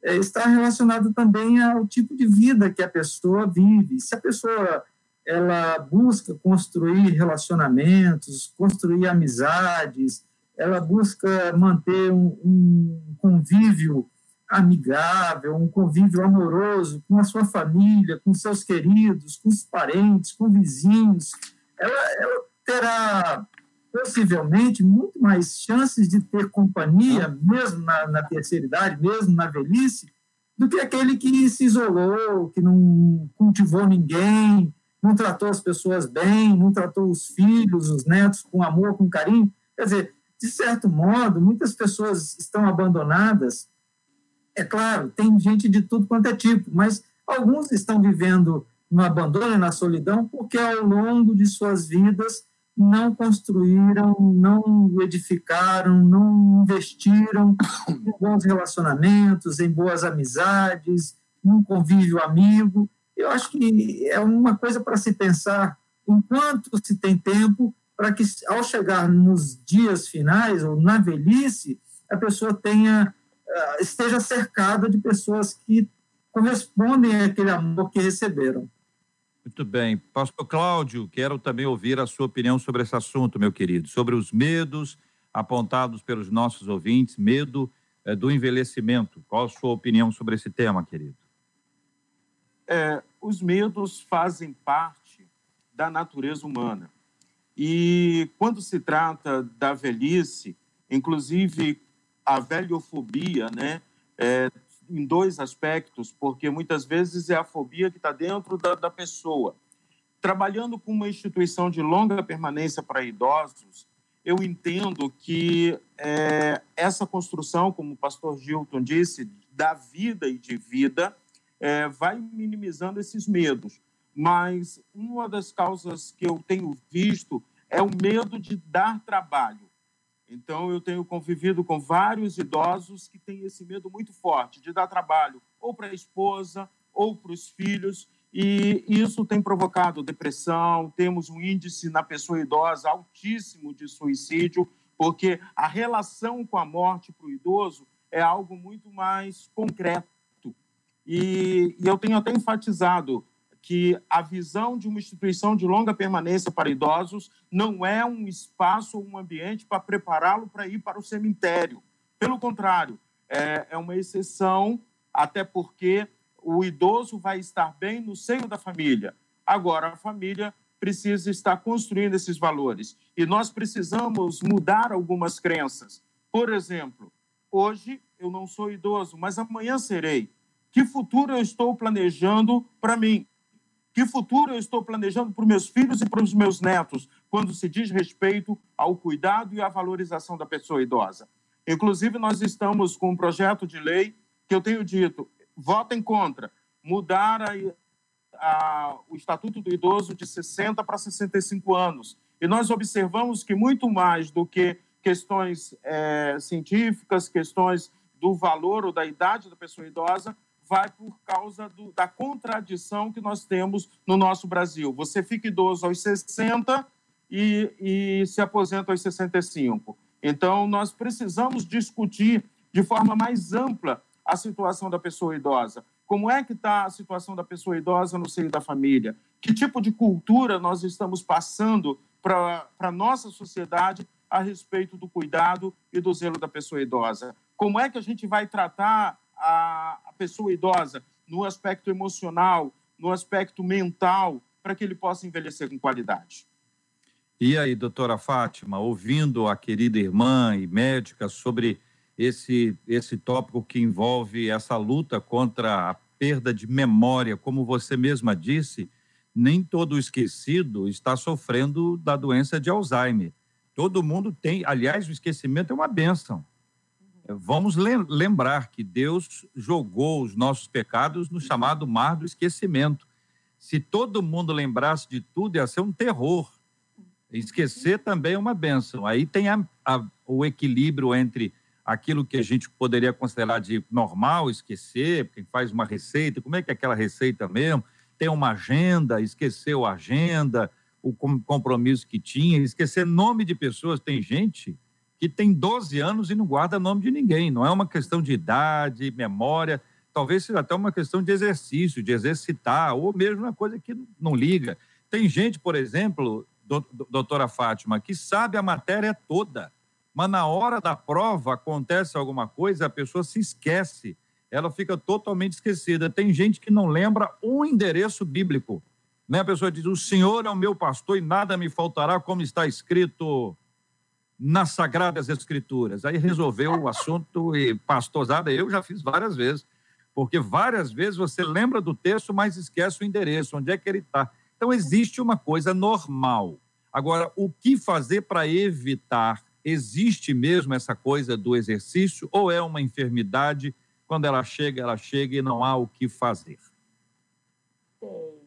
é, está relacionado também ao tipo de vida que a pessoa vive. Se a pessoa ela busca construir relacionamentos, construir amizades, ela busca manter um, um convívio amigável, um convívio amoroso com a sua família, com seus queridos, com os parentes, com vizinhos, ela, ela terá possivelmente muito mais chances de ter companhia, mesmo na, na terceira idade, mesmo na velhice, do que aquele que se isolou, que não cultivou ninguém, não tratou as pessoas bem, não tratou os filhos, os netos com amor, com carinho. Quer dizer, de certo modo, muitas pessoas estão abandonadas. É claro, tem gente de tudo quanto é tipo, mas alguns estão vivendo no abandono e na solidão porque ao longo de suas vidas não construíram, não edificaram, não investiram em bons relacionamentos, em boas amizades, num convívio amigo. Eu acho que é uma coisa para se pensar enquanto se tem tempo para que ao chegar nos dias finais ou na velhice a pessoa tenha esteja cercada de pessoas que correspondem àquele amor que receberam. Muito bem. Pastor Cláudio, quero também ouvir a sua opinião sobre esse assunto, meu querido, sobre os medos apontados pelos nossos ouvintes, medo é, do envelhecimento. Qual a sua opinião sobre esse tema, querido? É, os medos fazem parte da natureza humana. E quando se trata da velhice, inclusive a velhofobia, né, é, em dois aspectos, porque muitas vezes é a fobia que está dentro da, da pessoa. Trabalhando com uma instituição de longa permanência para idosos, eu entendo que é, essa construção, como o pastor Gilton disse, da vida e de vida, é, vai minimizando esses medos. Mas uma das causas que eu tenho visto é o medo de dar trabalho. Então, eu tenho convivido com vários idosos que têm esse medo muito forte de dar trabalho ou para a esposa ou para os filhos, e isso tem provocado depressão. Temos um índice na pessoa idosa altíssimo de suicídio, porque a relação com a morte para o idoso é algo muito mais concreto. E, e eu tenho até enfatizado que a visão de uma instituição de longa permanência para idosos não é um espaço ou um ambiente para prepará-lo para ir para o cemitério. Pelo contrário, é, é uma exceção, até porque o idoso vai estar bem no seio da família. Agora, a família precisa estar construindo esses valores. E nós precisamos mudar algumas crenças. Por exemplo, hoje eu não sou idoso, mas amanhã serei. Que futuro eu estou planejando para mim? Que futuro eu estou planejando para os meus filhos e para os meus netos, quando se diz respeito ao cuidado e à valorização da pessoa idosa? Inclusive, nós estamos com um projeto de lei que eu tenho dito: votem contra, mudar a, a, o Estatuto do Idoso de 60 para 65 anos. E nós observamos que, muito mais do que questões é, científicas, questões do valor ou da idade da pessoa idosa, vai por causa do, da contradição que nós temos no nosso Brasil. Você fica idoso aos 60 e, e se aposenta aos 65. Então, nós precisamos discutir de forma mais ampla a situação da pessoa idosa. Como é que está a situação da pessoa idosa no seio da família? Que tipo de cultura nós estamos passando para a nossa sociedade a respeito do cuidado e do zelo da pessoa idosa? Como é que a gente vai tratar a, a pessoa idosa no aspecto emocional, no aspecto mental, para que ele possa envelhecer com qualidade. E aí, doutora Fátima, ouvindo a querida irmã e médica sobre esse, esse tópico que envolve essa luta contra a perda de memória, como você mesma disse, nem todo esquecido está sofrendo da doença de Alzheimer. Todo mundo tem, aliás, o esquecimento é uma benção. Vamos lembrar que Deus jogou os nossos pecados no chamado mar do esquecimento. Se todo mundo lembrasse de tudo, ia ser um terror. Esquecer também é uma benção. Aí tem a, a, o equilíbrio entre aquilo que a gente poderia considerar de normal, esquecer, quem faz uma receita, como é que é aquela receita mesmo? Tem uma agenda, esqueceu a agenda, o compromisso que tinha, esquecer nome de pessoas. Tem gente que tem 12 anos e não guarda nome de ninguém. Não é uma questão de idade, memória, talvez seja até uma questão de exercício, de exercitar, ou mesmo uma coisa que não liga. Tem gente, por exemplo, doutora Fátima, que sabe a matéria toda, mas na hora da prova acontece alguma coisa, a pessoa se esquece, ela fica totalmente esquecida. Tem gente que não lembra um endereço bíblico. Né? A pessoa diz: O Senhor é o meu pastor e nada me faltará, como está escrito nas Sagradas Escrituras. Aí resolveu o assunto e pastorzada, eu já fiz várias vezes, porque várias vezes você lembra do texto, mas esquece o endereço, onde é que ele está. Então, existe uma coisa normal. Agora, o que fazer para evitar existe mesmo essa coisa do exercício ou é uma enfermidade? Quando ela chega, ela chega e não há o que fazer. Tem.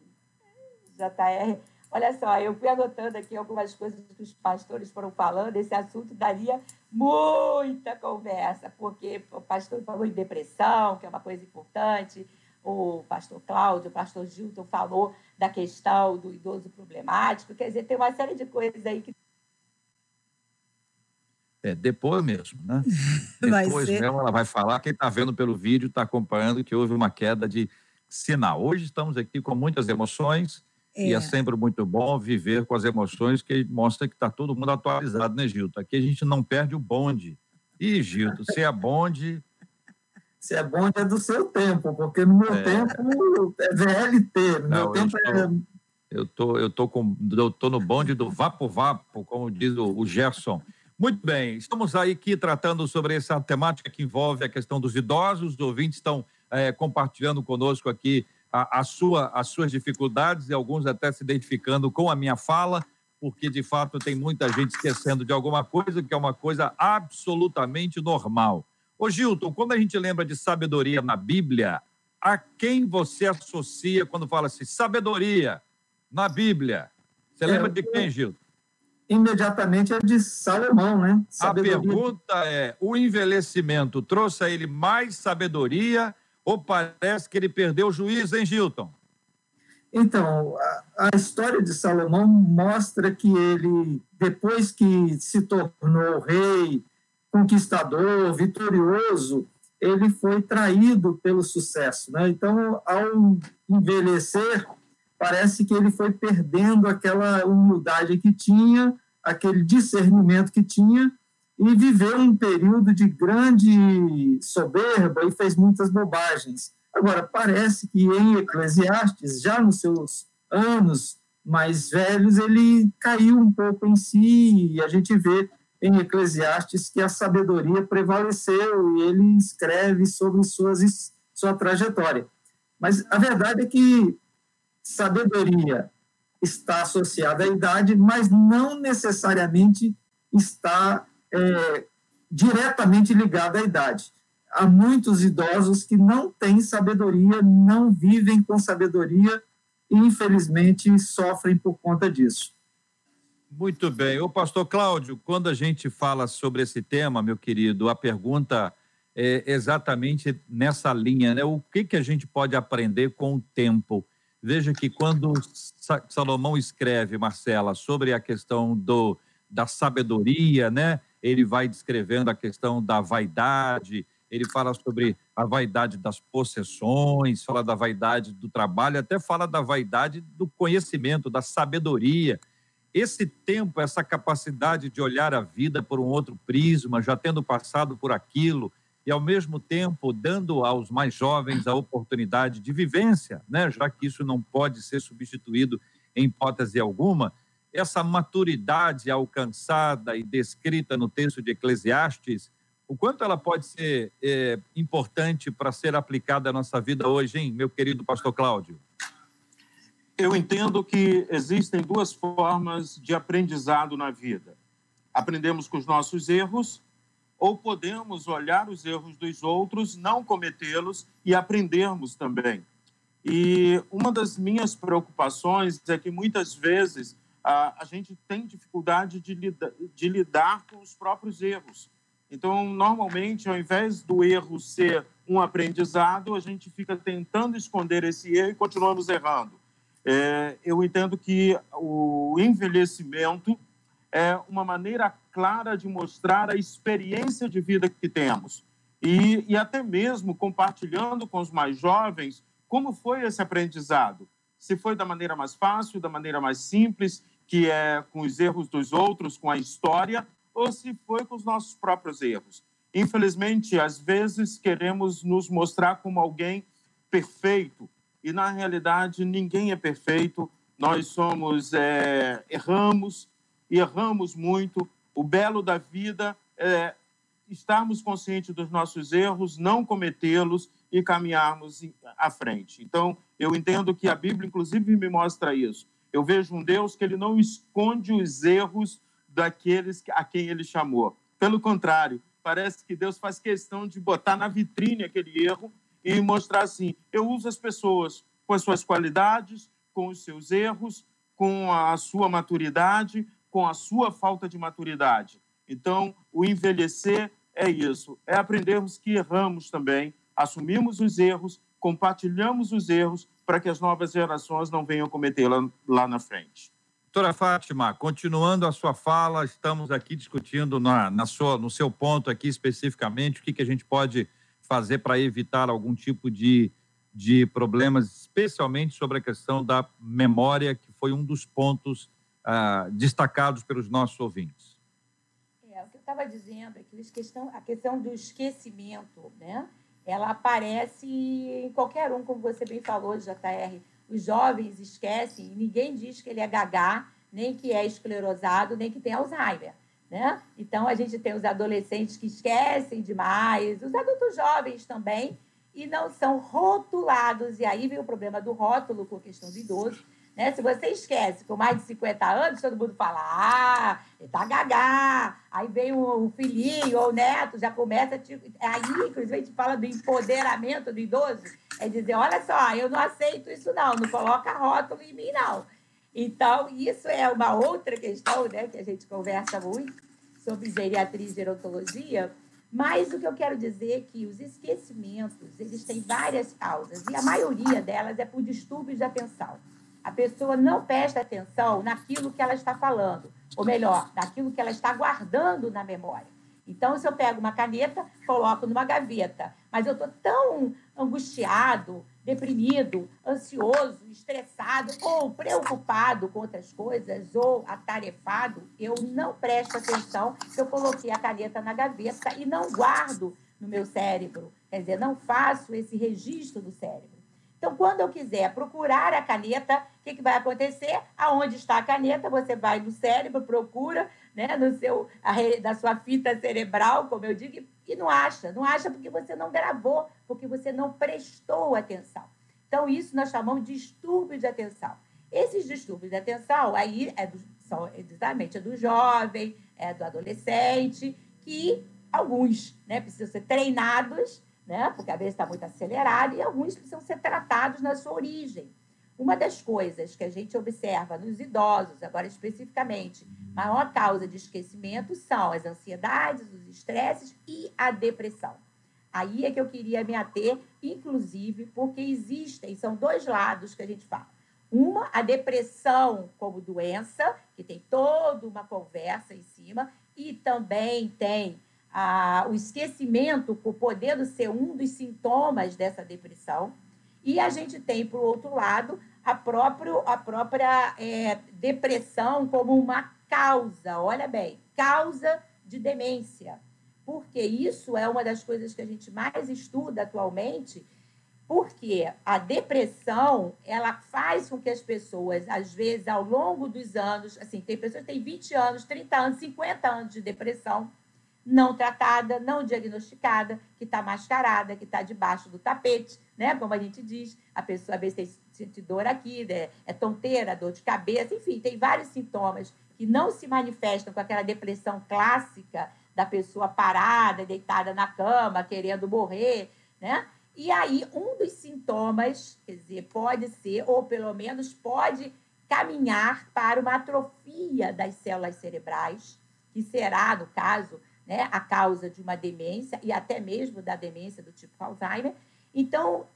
JR, olha só, eu fui anotando aqui algumas coisas que os pastores foram falando. Esse assunto daria muita conversa, porque o pastor falou em depressão, que é uma coisa importante. O pastor Cláudio, o pastor Gilton falou da questão do idoso problemático. Quer dizer, tem uma série de coisas aí que é, depois mesmo, né? Depois mesmo ela vai falar. Quem está vendo pelo vídeo está acompanhando que houve uma queda de sinal. Hoje estamos aqui com muitas emoções é. e é sempre muito bom viver com as emoções que mostra que está todo mundo atualizado, né, Gilton? Aqui a gente não perde o bonde. Ih, Gilton, se é bonde... Se é bonde é do seu tempo, porque no meu é. tempo é VLT, no não, meu tempo estou... é... Eu tô, eu tô com, eu tô no bonde do vapo vapo, como diz o, o Gerson. Muito bem, estamos aí aqui tratando sobre essa temática que envolve a questão dos idosos. Os ouvintes estão é, compartilhando conosco aqui a, a, sua, as suas dificuldades e alguns até se identificando com a minha fala, porque de fato tem muita gente esquecendo de alguma coisa que é uma coisa absolutamente normal. Ô Gilton, quando a gente lembra de sabedoria na Bíblia, a quem você associa quando fala assim, sabedoria na Bíblia? Você é, lembra de quem, Gilton? imediatamente é de Salomão, né? Sabedoria. A pergunta é: o envelhecimento trouxe a ele mais sabedoria ou parece que ele perdeu o juízo, hein, Gilton? Então, a, a história de Salomão mostra que ele, depois que se tornou rei, conquistador, vitorioso, ele foi traído pelo sucesso, né? Então, ao envelhecer, parece que ele foi perdendo aquela humildade que tinha, aquele discernimento que tinha, e viveu um período de grande soberba e fez muitas bobagens. Agora, parece que em Eclesiastes, já nos seus anos mais velhos, ele caiu um pouco em si, e a gente vê em Eclesiastes que a sabedoria prevaleceu, e ele escreve sobre suas, sua trajetória. Mas a verdade é que sabedoria está associada à idade, mas não necessariamente está é, diretamente ligada à idade. Há muitos idosos que não têm sabedoria, não vivem com sabedoria e, infelizmente, sofrem por conta disso. Muito bem. O pastor Cláudio, quando a gente fala sobre esse tema, meu querido, a pergunta é exatamente nessa linha, né? O que, que a gente pode aprender com o tempo? Veja que quando Salomão escreve, Marcela, sobre a questão do, da sabedoria, né? Ele vai descrevendo a questão da vaidade, ele fala sobre a vaidade das possessões, fala da vaidade do trabalho, até fala da vaidade do conhecimento, da sabedoria. Esse tempo, essa capacidade de olhar a vida por um outro prisma, já tendo passado por aquilo, e, ao mesmo tempo, dando aos mais jovens a oportunidade de vivência, né? já que isso não pode ser substituído em hipótese alguma, essa maturidade alcançada e descrita no texto de Eclesiastes, o quanto ela pode ser é, importante para ser aplicada à nossa vida hoje, hein, meu querido pastor Cláudio? Eu entendo que existem duas formas de aprendizado na vida. Aprendemos com os nossos erros, ou podemos olhar os erros dos outros, não cometê-los e aprendermos também. E uma das minhas preocupações é que muitas vezes a, gente tem dificuldade de, lida, de lidar com os próprios erros. Então, normalmente, ao invés do erro ser um aprendizado, a gente fica tentando esconder esse erro e continuamos errando. É, eu entendo que o envelhecimento é uma maneira clara de mostrar a experiência de vida que temos. E, e até mesmo compartilhando com os mais jovens como foi esse aprendizado. Se foi da maneira mais fácil, da maneira mais simples, que é com os erros dos outros, com a história, ou se foi com os nossos próprios erros. Infelizmente, às vezes queremos nos mostrar como alguém perfeito, e na realidade ninguém é perfeito. Nós somos é, erramos e erramos muito. O belo da vida é estarmos conscientes dos nossos erros, não cometê-los e caminharmos à frente. Então, eu entendo que a Bíblia, inclusive, me mostra isso. Eu vejo um Deus que ele não esconde os erros daqueles a quem ele chamou. Pelo contrário, parece que Deus faz questão de botar na vitrine aquele erro e mostrar assim: eu uso as pessoas com as suas qualidades, com os seus erros, com a sua maturidade, com a sua falta de maturidade. Então, o envelhecer é isso, é aprendermos que erramos também, assumimos os erros, compartilhamos os erros para que as novas gerações não venham cometê-la lá na frente. Doutora Fátima, continuando a sua fala, estamos aqui discutindo na, na sua, no seu ponto aqui especificamente o que, que a gente pode fazer para evitar algum tipo de, de problemas, especialmente sobre a questão da memória, que foi um dos pontos ah, destacados pelos nossos ouvintes. É, o que eu estava dizendo é que a questão, a questão do esquecimento, né? Ela aparece em qualquer um, como você bem falou, JR. Os jovens esquecem, ninguém diz que ele é gagá, nem que é esclerosado, nem que tem Alzheimer. Né? Então, a gente tem os adolescentes que esquecem demais, os adultos jovens também, e não são rotulados. E aí vem o problema do rótulo com a questão do idoso. Né? Se você esquece com mais de 50 anos, todo mundo fala, ah, ele tá gagá. Aí vem o, filhinho ou o neto, já começa. Te... Aí, inclusive, a gente fala do empoderamento do idoso. É dizer, olha só, eu não aceito isso não, não coloca rótulo em mim não. Então, isso é uma outra questão, né, que a gente conversa muito sobre geriatria e gerontologia, mas o que eu quero dizer é que os esquecimentos, eles têm várias causas, e a maioria delas é por distúrbios de atenção. A pessoa não presta atenção naquilo que ela está falando, ou melhor, naquilo que ela está guardando na memória. Então, se eu pego uma caneta, coloco numa gaveta, mas eu estou tão angustiado, deprimido, ansioso, estressado ou preocupado com outras coisas ou atarefado, eu não presto atenção que eu coloquei a caneta na gaveta e não guardo no meu cérebro. Quer dizer, não faço esse registro do cérebro. Então, quando eu quiser procurar a caneta, o que, que vai acontecer? Aonde está a caneta? Você vai no cérebro, procura, né, no seu, da sua fita cerebral, como eu digo, e não acha. Não acha porque você não gravou, porque você não prestou atenção. Então, isso nós chamamos de distúrbio de atenção. Esses distúrbios de atenção, aí é do, são exatamente é do jovem, é do adolescente, que alguns né, precisam ser treinados né? porque a vezes está muito acelerado, e alguns precisam ser tratados na sua origem. Uma das coisas que a gente observa nos idosos, agora especificamente, maior causa de esquecimento são as ansiedades, os estresses e a depressão. Aí é que eu queria me ater, inclusive, porque existem, são dois lados que a gente fala. Uma, a depressão como doença, que tem toda uma conversa em cima, e também tem o esquecimento podendo ser um dos sintomas dessa depressão. E a gente tem, por outro lado, a, próprio, a própria é, depressão como uma causa, olha bem, causa de demência. Porque isso é uma das coisas que a gente mais estuda atualmente, Porque a depressão, ela faz com que as pessoas, às vezes, ao longo dos anos, assim, tem pessoas que têm 20 anos, 30 anos, 50 anos de depressão, não tratada, não diagnosticada, que está mascarada, que está debaixo do tapete, né? Como a gente diz, a pessoa às vezes tem dor aqui, né? é tonteira, dor de cabeça, enfim, tem vários sintomas que não se manifestam com aquela depressão clássica da pessoa parada, deitada na cama, querendo morrer, né? E aí, um dos sintomas, quer dizer, pode ser, ou pelo menos pode caminhar para uma atrofia das células cerebrais, que será, no caso, né, a causa de uma demência e até mesmo da demência do tipo Alzheimer. Então,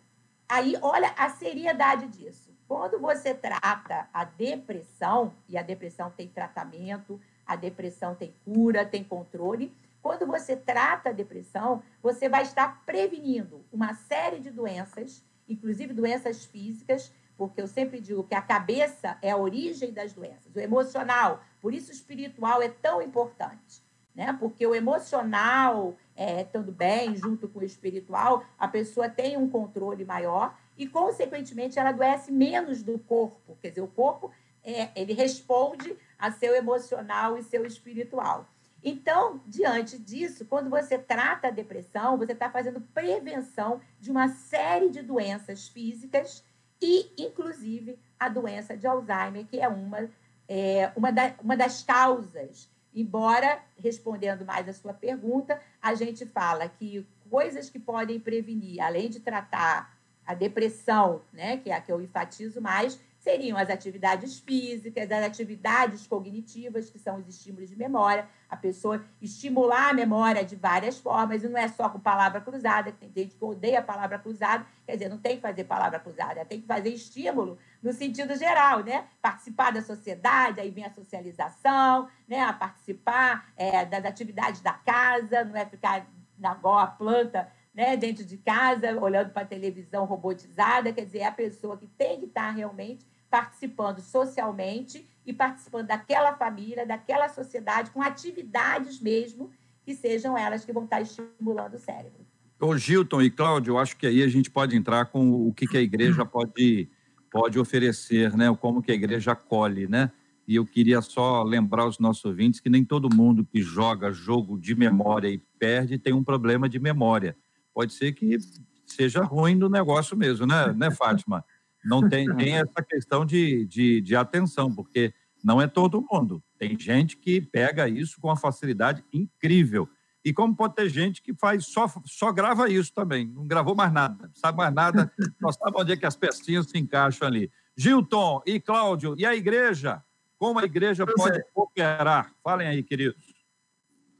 aí, olha a seriedade disso. Quando você trata a depressão, e a depressão tem tratamento, a depressão tem cura, tem controle, quando você trata a depressão, você vai estar prevenindo uma série de doenças, inclusive doenças físicas, porque eu sempre digo que a cabeça é a origem das doenças, o emocional, por isso o espiritual é tão importante, né? Porque o emocional é, estando bem junto com o espiritual, a pessoa tem um controle maior e, consequentemente, ela adoece menos do corpo. Quer dizer, o corpo é, ele responde a seu emocional e seu espiritual. Então, diante disso, quando você trata a depressão, você está fazendo prevenção de uma série de doenças físicas e, inclusive, a doença de Alzheimer, que é uma, é, uma, da, uma das causas. Embora, respondendo mais a sua pergunta, a gente fala que coisas que podem prevenir, além de tratar a depressão, né, que é a que eu enfatizo mais, seriam as atividades físicas, as atividades cognitivas, que são os estímulos de memória, a pessoa estimular a memória de várias formas, e não é só com palavra cruzada, tem gente que odeia a palavra cruzada, quer dizer, não tem que fazer palavra cruzada, tem que fazer estímulo no sentido geral, né? Participar da sociedade, aí vem a socialização, né? A participar é, das atividades da casa, não é ficar na igual a planta né, dentro de casa, olhando para a televisão robotizada, quer dizer, é a pessoa que tem que estar realmente participando socialmente e participando daquela família, daquela sociedade, com atividades mesmo que sejam elas que vão estar estimulando o cérebro. Ô, Gilton e Cláudio, eu acho que aí a gente pode entrar com o que, que a igreja pode, pode oferecer, né? Como que a igreja acolhe, né? E eu queria só lembrar aos nossos ouvintes que nem todo mundo que joga jogo de memória e perde tem um problema de memória. Pode ser que seja ruim do negócio mesmo, né, né Fátima? não tem, tem essa questão de, de, de atenção, porque não é todo mundo. Tem gente que pega isso com uma facilidade incrível. E como pode ter gente que faz só, só grava isso também, não gravou mais nada, não sabe mais nada, só sabe onde é que as pecinhas se encaixam ali. Gilton e Cláudio, e a igreja? Como a igreja pode é. cooperar? Falem aí, queridos.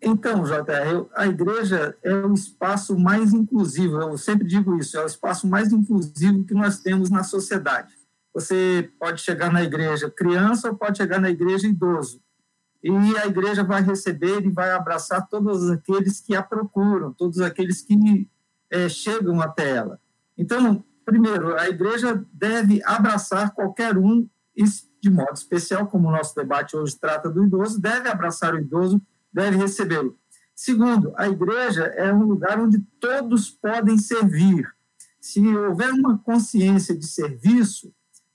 Então, JR, a igreja é o espaço mais inclusivo, eu sempre digo isso, é o espaço mais inclusivo que nós temos na sociedade. Você pode chegar na igreja criança ou pode chegar na igreja idoso. E a igreja vai receber e vai abraçar todos aqueles que a procuram, todos aqueles que é, chegam até ela. Então, primeiro, a igreja deve abraçar qualquer um, de modo especial, como o nosso debate hoje trata do idoso, deve abraçar o idoso deve recebê-lo. Segundo, a igreja é um lugar onde todos podem servir. Se houver uma consciência de serviço,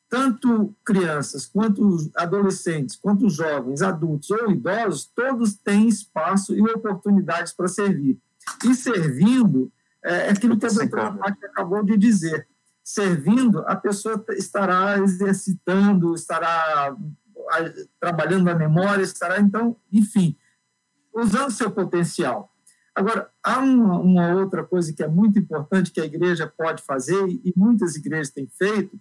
tanto crianças, quanto adolescentes, quanto jovens, adultos ou idosos, todos têm espaço e oportunidades para servir. E servindo, é, é aquilo que a doutora Márcia acabou de dizer. Servindo, a pessoa estará exercitando, estará trabalhando na memória, estará, então, enfim, usando seu potencial. Agora, há uma, uma, outra coisa que é muito importante que a igreja pode fazer, e muitas igrejas têm feito,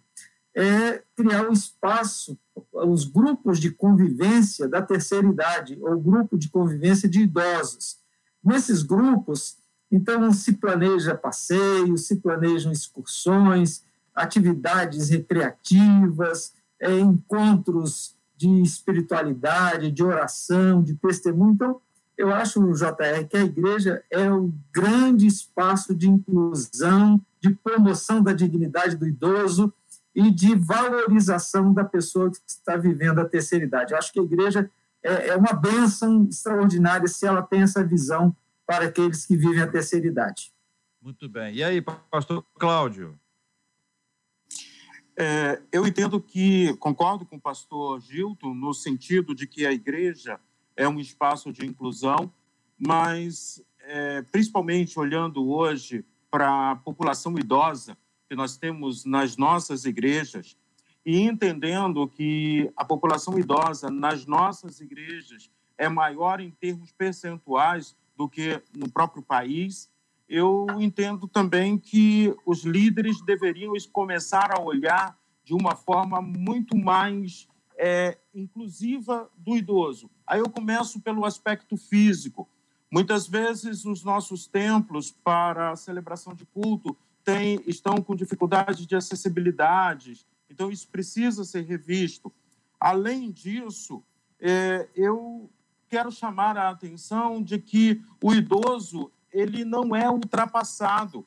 é criar um espaço, os grupos de convivência da terceira idade, ou grupo de convivência de idosos. Nesses grupos, então, se planeja passeios, se planejam excursões, atividades recreativas, é, encontros de espiritualidade, de oração, de testemunho. Então, eu acho, JR, que a igreja é o grande espaço de inclusão, de promoção da dignidade do idoso e de valorização da pessoa que está vivendo a terceira idade. Eu acho que a igreja é, é uma bênção extraordinária se ela tem essa visão para aqueles que vivem a terceira idade. Muito bem. E aí, pastor Cláudio? É, eu entendo que, concordo com o pastor Gilton, no sentido de que a igreja é um espaço de inclusão, mas, é, principalmente olhando hoje para a população idosa que nós temos nas nossas igrejas, e entendendo que a população idosa nas nossas igrejas é maior em termos percentuais do que no próprio país, eu entendo também que os líderes deveriam começar a olhar de uma forma muito mais é, inclusiva do idoso. Aí eu começo pelo aspecto físico. Muitas vezes os nossos templos para a celebração de culto têm, estão com dificuldades de acessibilidade, então isso precisa ser revisto. Além disso, é, eu quero chamar a atenção de que o idoso ele não é ultrapassado.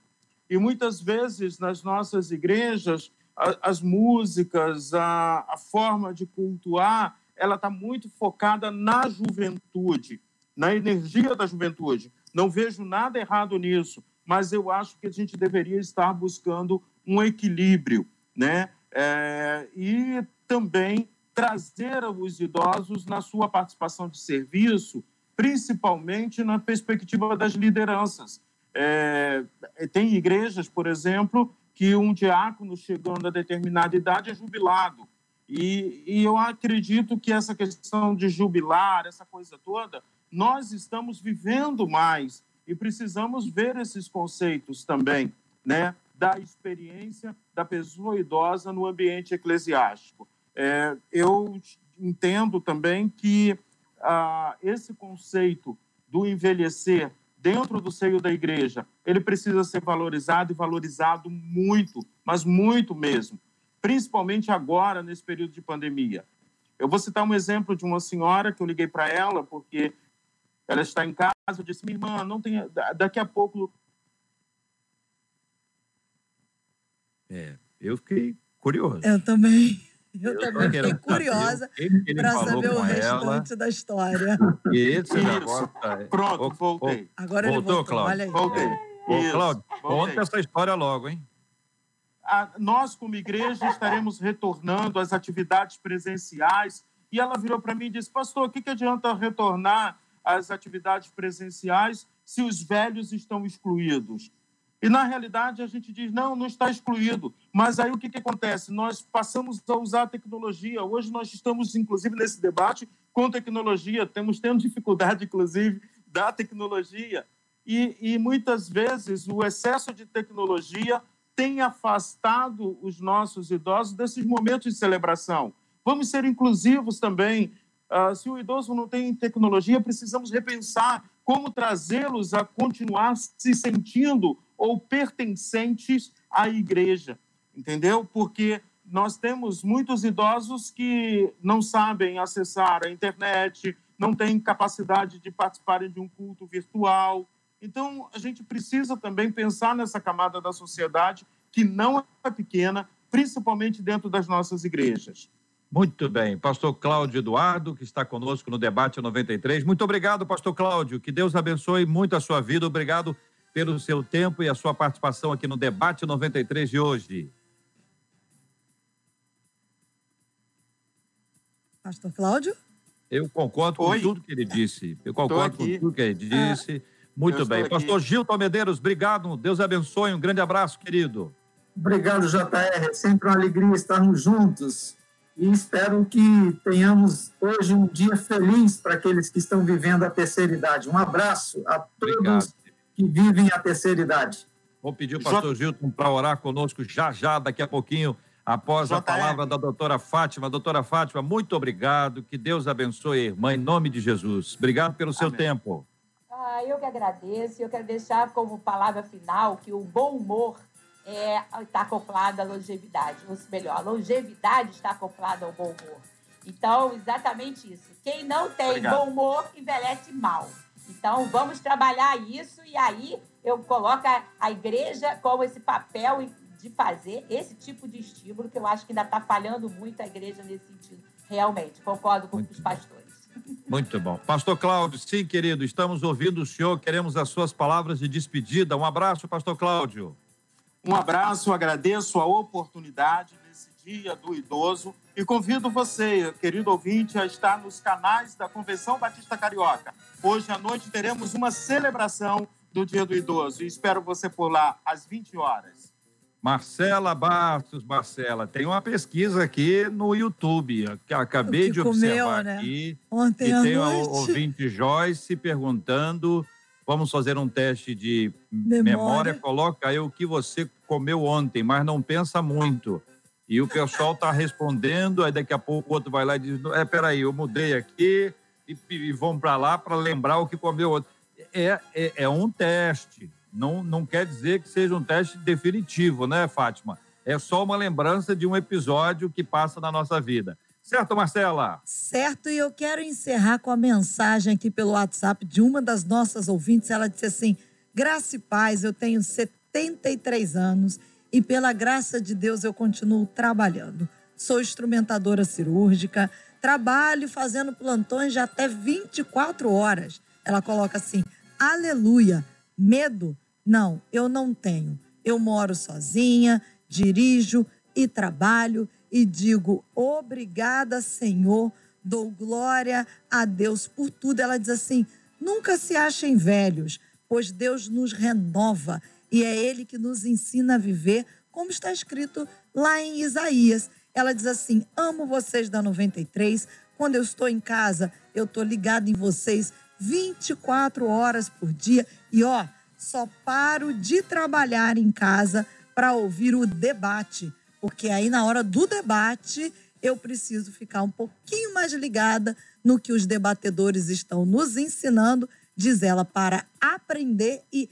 E muitas vezes nas nossas igrejas, a, as músicas, a, a forma de cultuar, ela está muito focada na juventude, na energia da juventude. Não vejo nada errado nisso, mas eu acho que a gente deveria estar buscando um equilíbrio, né? É, e também trazer os idosos na sua participação de serviço principalmente na perspectiva das lideranças. É, tem igrejas, por exemplo, que um diácono chegando a determinada idade é jubilado. E, e, eu acredito que essa questão de jubilar, essa coisa toda, nós estamos vivendo mais e precisamos ver esses conceitos também, né, da experiência da pessoa idosa no ambiente eclesiástico. É, eu entendo também que ah, esse conceito do envelhecer dentro do seio da igreja, ele precisa ser valorizado e valorizado muito, mas muito mesmo, principalmente agora, nesse período de pandemia. Eu vou citar um exemplo de uma senhora que eu liguei para ela, porque ela está em casa, eu disse, minha irmã, não tem, daqui a pouco... É, eu fiquei curioso. Eu também. Eu, eu também fiquei curiosa para saber o restante ela. da história. Esse negócio. Pronto, voltei. Agora voltou, ele voltou, Cláudio. Voltei. Ô, Cláudio, conta essa história logo, hein? A, nós, como igreja, estaremos retornando às atividades presenciais. E ela virou para mim e disse: Pastor, o que, que adianta retornar às atividades presenciais se os velhos estão excluídos? E, na realidade, a gente diz, não, não está excluído. Mas aí o que, que acontece? Nós passamos a usar a tecnologia. Hoje nós estamos, inclusive, nesse debate com tecnologia. Temos tendo dificuldade, inclusive, da tecnologia. E, e muitas vezes o excesso de tecnologia tem afastado os nossos idosos desses momentos de celebração. Vamos ser inclusivos também. Uh, se o idoso não tem tecnologia, precisamos repensar como trazê-los a continuar se sentindo ou pertencentes à igreja, entendeu? Porque nós temos muitos idosos que não sabem acessar a internet, não têm capacidade de participarem de um culto virtual. Então, a gente precisa também pensar nessa camada da sociedade que não é pequena, principalmente dentro das nossas igrejas. Muito bem. Pastor Cláudio Eduardo, que está conosco no Debate 93. Muito obrigado, Pastor Cláudio. Que Deus abençoe muito a sua vida. Obrigado pelo seu tempo e a sua participação aqui no Debate 93 de hoje. Pastor Cláudio? Eu concordo Oi. com tudo que ele disse. Eu concordo com tudo que ele disse. Muito Eu bem. Pastor Gilton Medeiros, obrigado. Deus abençoe. Um grande abraço, querido. Obrigado, JR. É sempre uma alegria estarmos juntos. E espero que tenhamos hoje um dia feliz para aqueles que estão vivendo a terceira idade. Um abraço a todos Obrigado que vivem a terceira idade. Vou pedir o pastor J... Gilton para orar conosco já já, daqui a pouquinho, após a palavra da doutora Fátima. Doutora Fátima, muito obrigado. Que Deus abençoe a irmã, em nome de Jesus. Obrigado pelo seu Amém. tempo. Ah, eu que agradeço. Eu quero deixar como palavra final que o bom humor é, está acoplado à longevidade. Ou melhor, a longevidade está acoplada ao bom humor. Então, exatamente isso. Quem não tem Obrigado. bom humor envelhece mal. Então, vamos trabalhar isso e aí eu coloco a, igreja como esse papel de fazer esse tipo de estímulo, que eu acho que ainda está falhando muito a igreja nesse sentido. Realmente, concordo com muito os pastores. Muito bom. Pastor Cláudio, sim, querido, estamos ouvindo o senhor, queremos as suas palavras de despedida. Um abraço, Pastor Cláudio. Um abraço, agradeço a oportunidade nesse Dia do Idoso e convido você, querido ouvinte, a estar nos canais da Convenção Batista Carioca. Hoje à noite teremos uma celebração do Dia do Idoso e espero você por lá às 20 horas. Marcela Bastos, Marcela, tem uma pesquisa aqui no YouTube, que acabei de observar né? aqui. Ontem e tem noite. o ouvinte Joyce perguntando, vamos fazer um teste de memória. memória, coloca aí o que você comeu ontem, mas não pensa muito. E o pessoal está respondendo, aí daqui a pouco o outro vai lá e diz, é, peraí, eu mudei aqui, e, e vão para lá para lembrar o que comeu ontem. É, é, é um teste, não, não quer dizer que seja um teste definitivo, né, Fátima? É só uma lembrança de um episódio que passa na nossa vida. Certo, Marcela? Certo, e eu quero encerrar com a mensagem aqui pelo WhatsApp de uma das nossas ouvintes. Ela disse assim: Graça e paz, eu tenho 73 anos e pela graça de Deus eu continuo trabalhando. Sou instrumentadora cirúrgica, trabalho fazendo plantões de até 24 horas. Ela coloca assim: Aleluia, medo não, eu não tenho. Eu moro sozinha, dirijo e trabalho e digo obrigada, Senhor, dou glória a Deus por tudo. Ela diz assim: nunca se achem velhos, pois Deus nos renova e é Ele que nos ensina a viver, como está escrito lá em Isaías. Ela diz assim: amo vocês da 93. Quando eu estou em casa, eu estou ligada em vocês 24 horas por dia. E ó, só paro de trabalhar em casa para ouvir o debate, porque aí na hora do debate eu preciso ficar um pouquinho mais ligada no que os debatedores estão nos ensinando, diz ela, para aprender e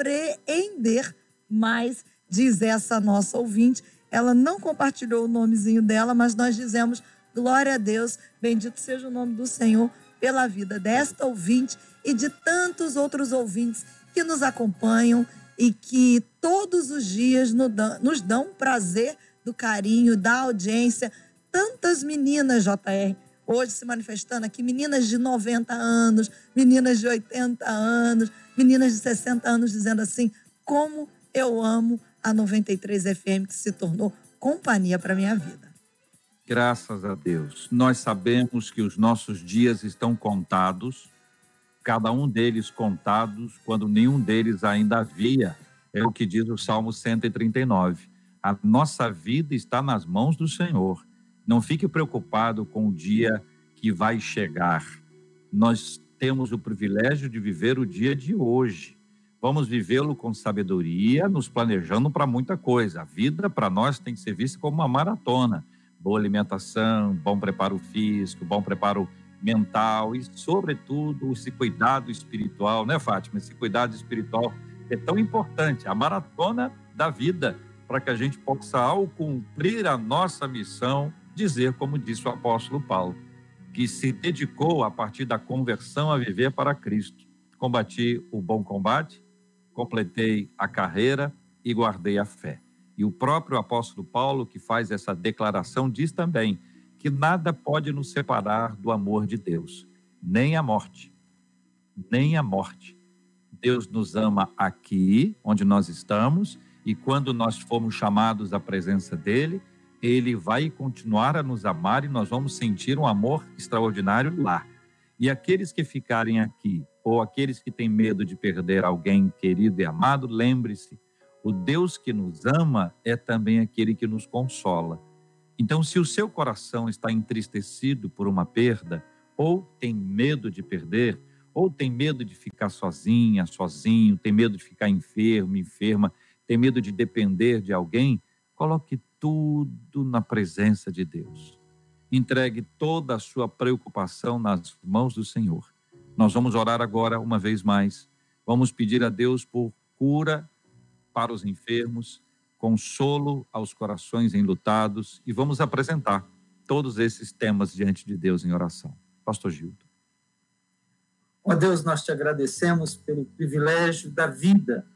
apreender mais, diz essa nossa ouvinte. Ela não compartilhou o nomezinho dela, mas nós dizemos glória a Deus, bendito seja o nome do Senhor pela vida desta ouvinte e de tantos outros ouvintes que nos acompanham e que todos os dias nos dão prazer do carinho, da audiência. Tantas meninas, JR, hoje se manifestando aqui, meninas de 90 anos, meninas de 80 anos, meninas de 60 anos, dizendo assim: como eu amo a 93 FM, que se tornou companhia para minha vida. Graças a Deus. Nós sabemos que os nossos dias estão contados cada um deles contados quando nenhum deles ainda havia. É o que diz o Salmo 139. A nossa vida está nas mãos do Senhor. Não fique preocupado com o dia que vai chegar. Nós temos o privilégio de viver o dia de hoje. Vamos vivê-lo com sabedoria, nos planejando para muita coisa. A vida para nós tem que ser vista como uma maratona. Boa alimentação, bom preparo físico, bom preparo mental e, sobretudo, esse cuidado espiritual, né, Fátima? Esse cuidado espiritual é tão importante, a maratona da vida, para que a gente possa, ao cumprir a nossa missão, dizer, como disse o apóstolo Paulo, que se dedicou a partir da conversão a viver para Cristo. Combati o bom combate, completei a carreira e guardei a fé. E o próprio apóstolo Paulo, que faz essa declaração, diz também que nada pode nos separar do amor de Deus, nem a morte, nem a morte. Deus nos ama aqui, onde nós estamos, e quando nós formos chamados à presença dele, ele vai continuar a nos amar e nós vamos sentir um amor extraordinário lá. E aqueles que ficarem aqui, ou aqueles que têm medo de perder alguém querido e amado, lembre-se: o Deus que nos ama é também aquele que nos consola. Então, se o seu coração está entristecido por uma perda, ou tem medo de perder, ou tem medo de ficar sozinha, sozinho, tem medo de ficar enfermo, enferma, tem medo de depender de alguém, coloque tudo na presença de Deus. Entregue toda a sua preocupação nas mãos do Senhor. Nós vamos orar agora uma vez mais. Vamos pedir a Deus por cura para os enfermos, consolo aos corações enlutados e vamos apresentar todos esses temas diante de Deus em oração. Pastor Gildo. Ó Deus, nós te agradecemos pelo privilégio da vida,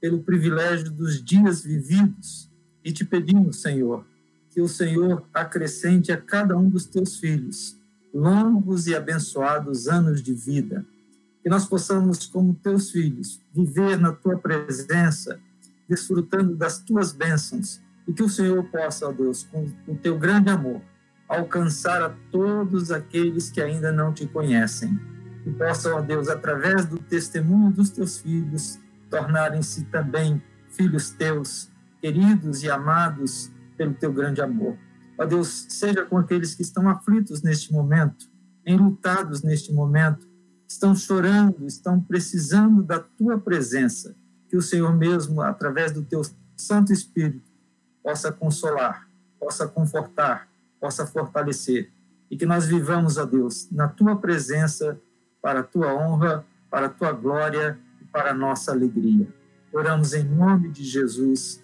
pelo privilégio dos dias vividos e te pedimos, Senhor, que o Senhor acrescente a cada um dos teus filhos longos e abençoados anos de vida. Que nós possamos, como teus filhos, viver na tua presença desfrutando das tuas bênçãos E que o Senhor possa, ó Deus, com o teu grande amor, alcançar a todos aqueles que ainda não te conhecem. E possa, ó Deus, através do testemunho dos teus filhos, tornarem-se também filhos teus, queridos e amados pelo teu grande amor. Ó Deus, seja com aqueles que estão aflitos neste momento, enlutados neste momento, estão chorando, estão precisando da tua presença, que o Senhor mesmo, através do teu Santo Espírito, possa consolar, possa confortar, possa fortalecer e que nós vivamos, ó Deus, na tua presença, para a tua honra, para a tua glória e para a nossa alegria. Oramos em nome de Jesus.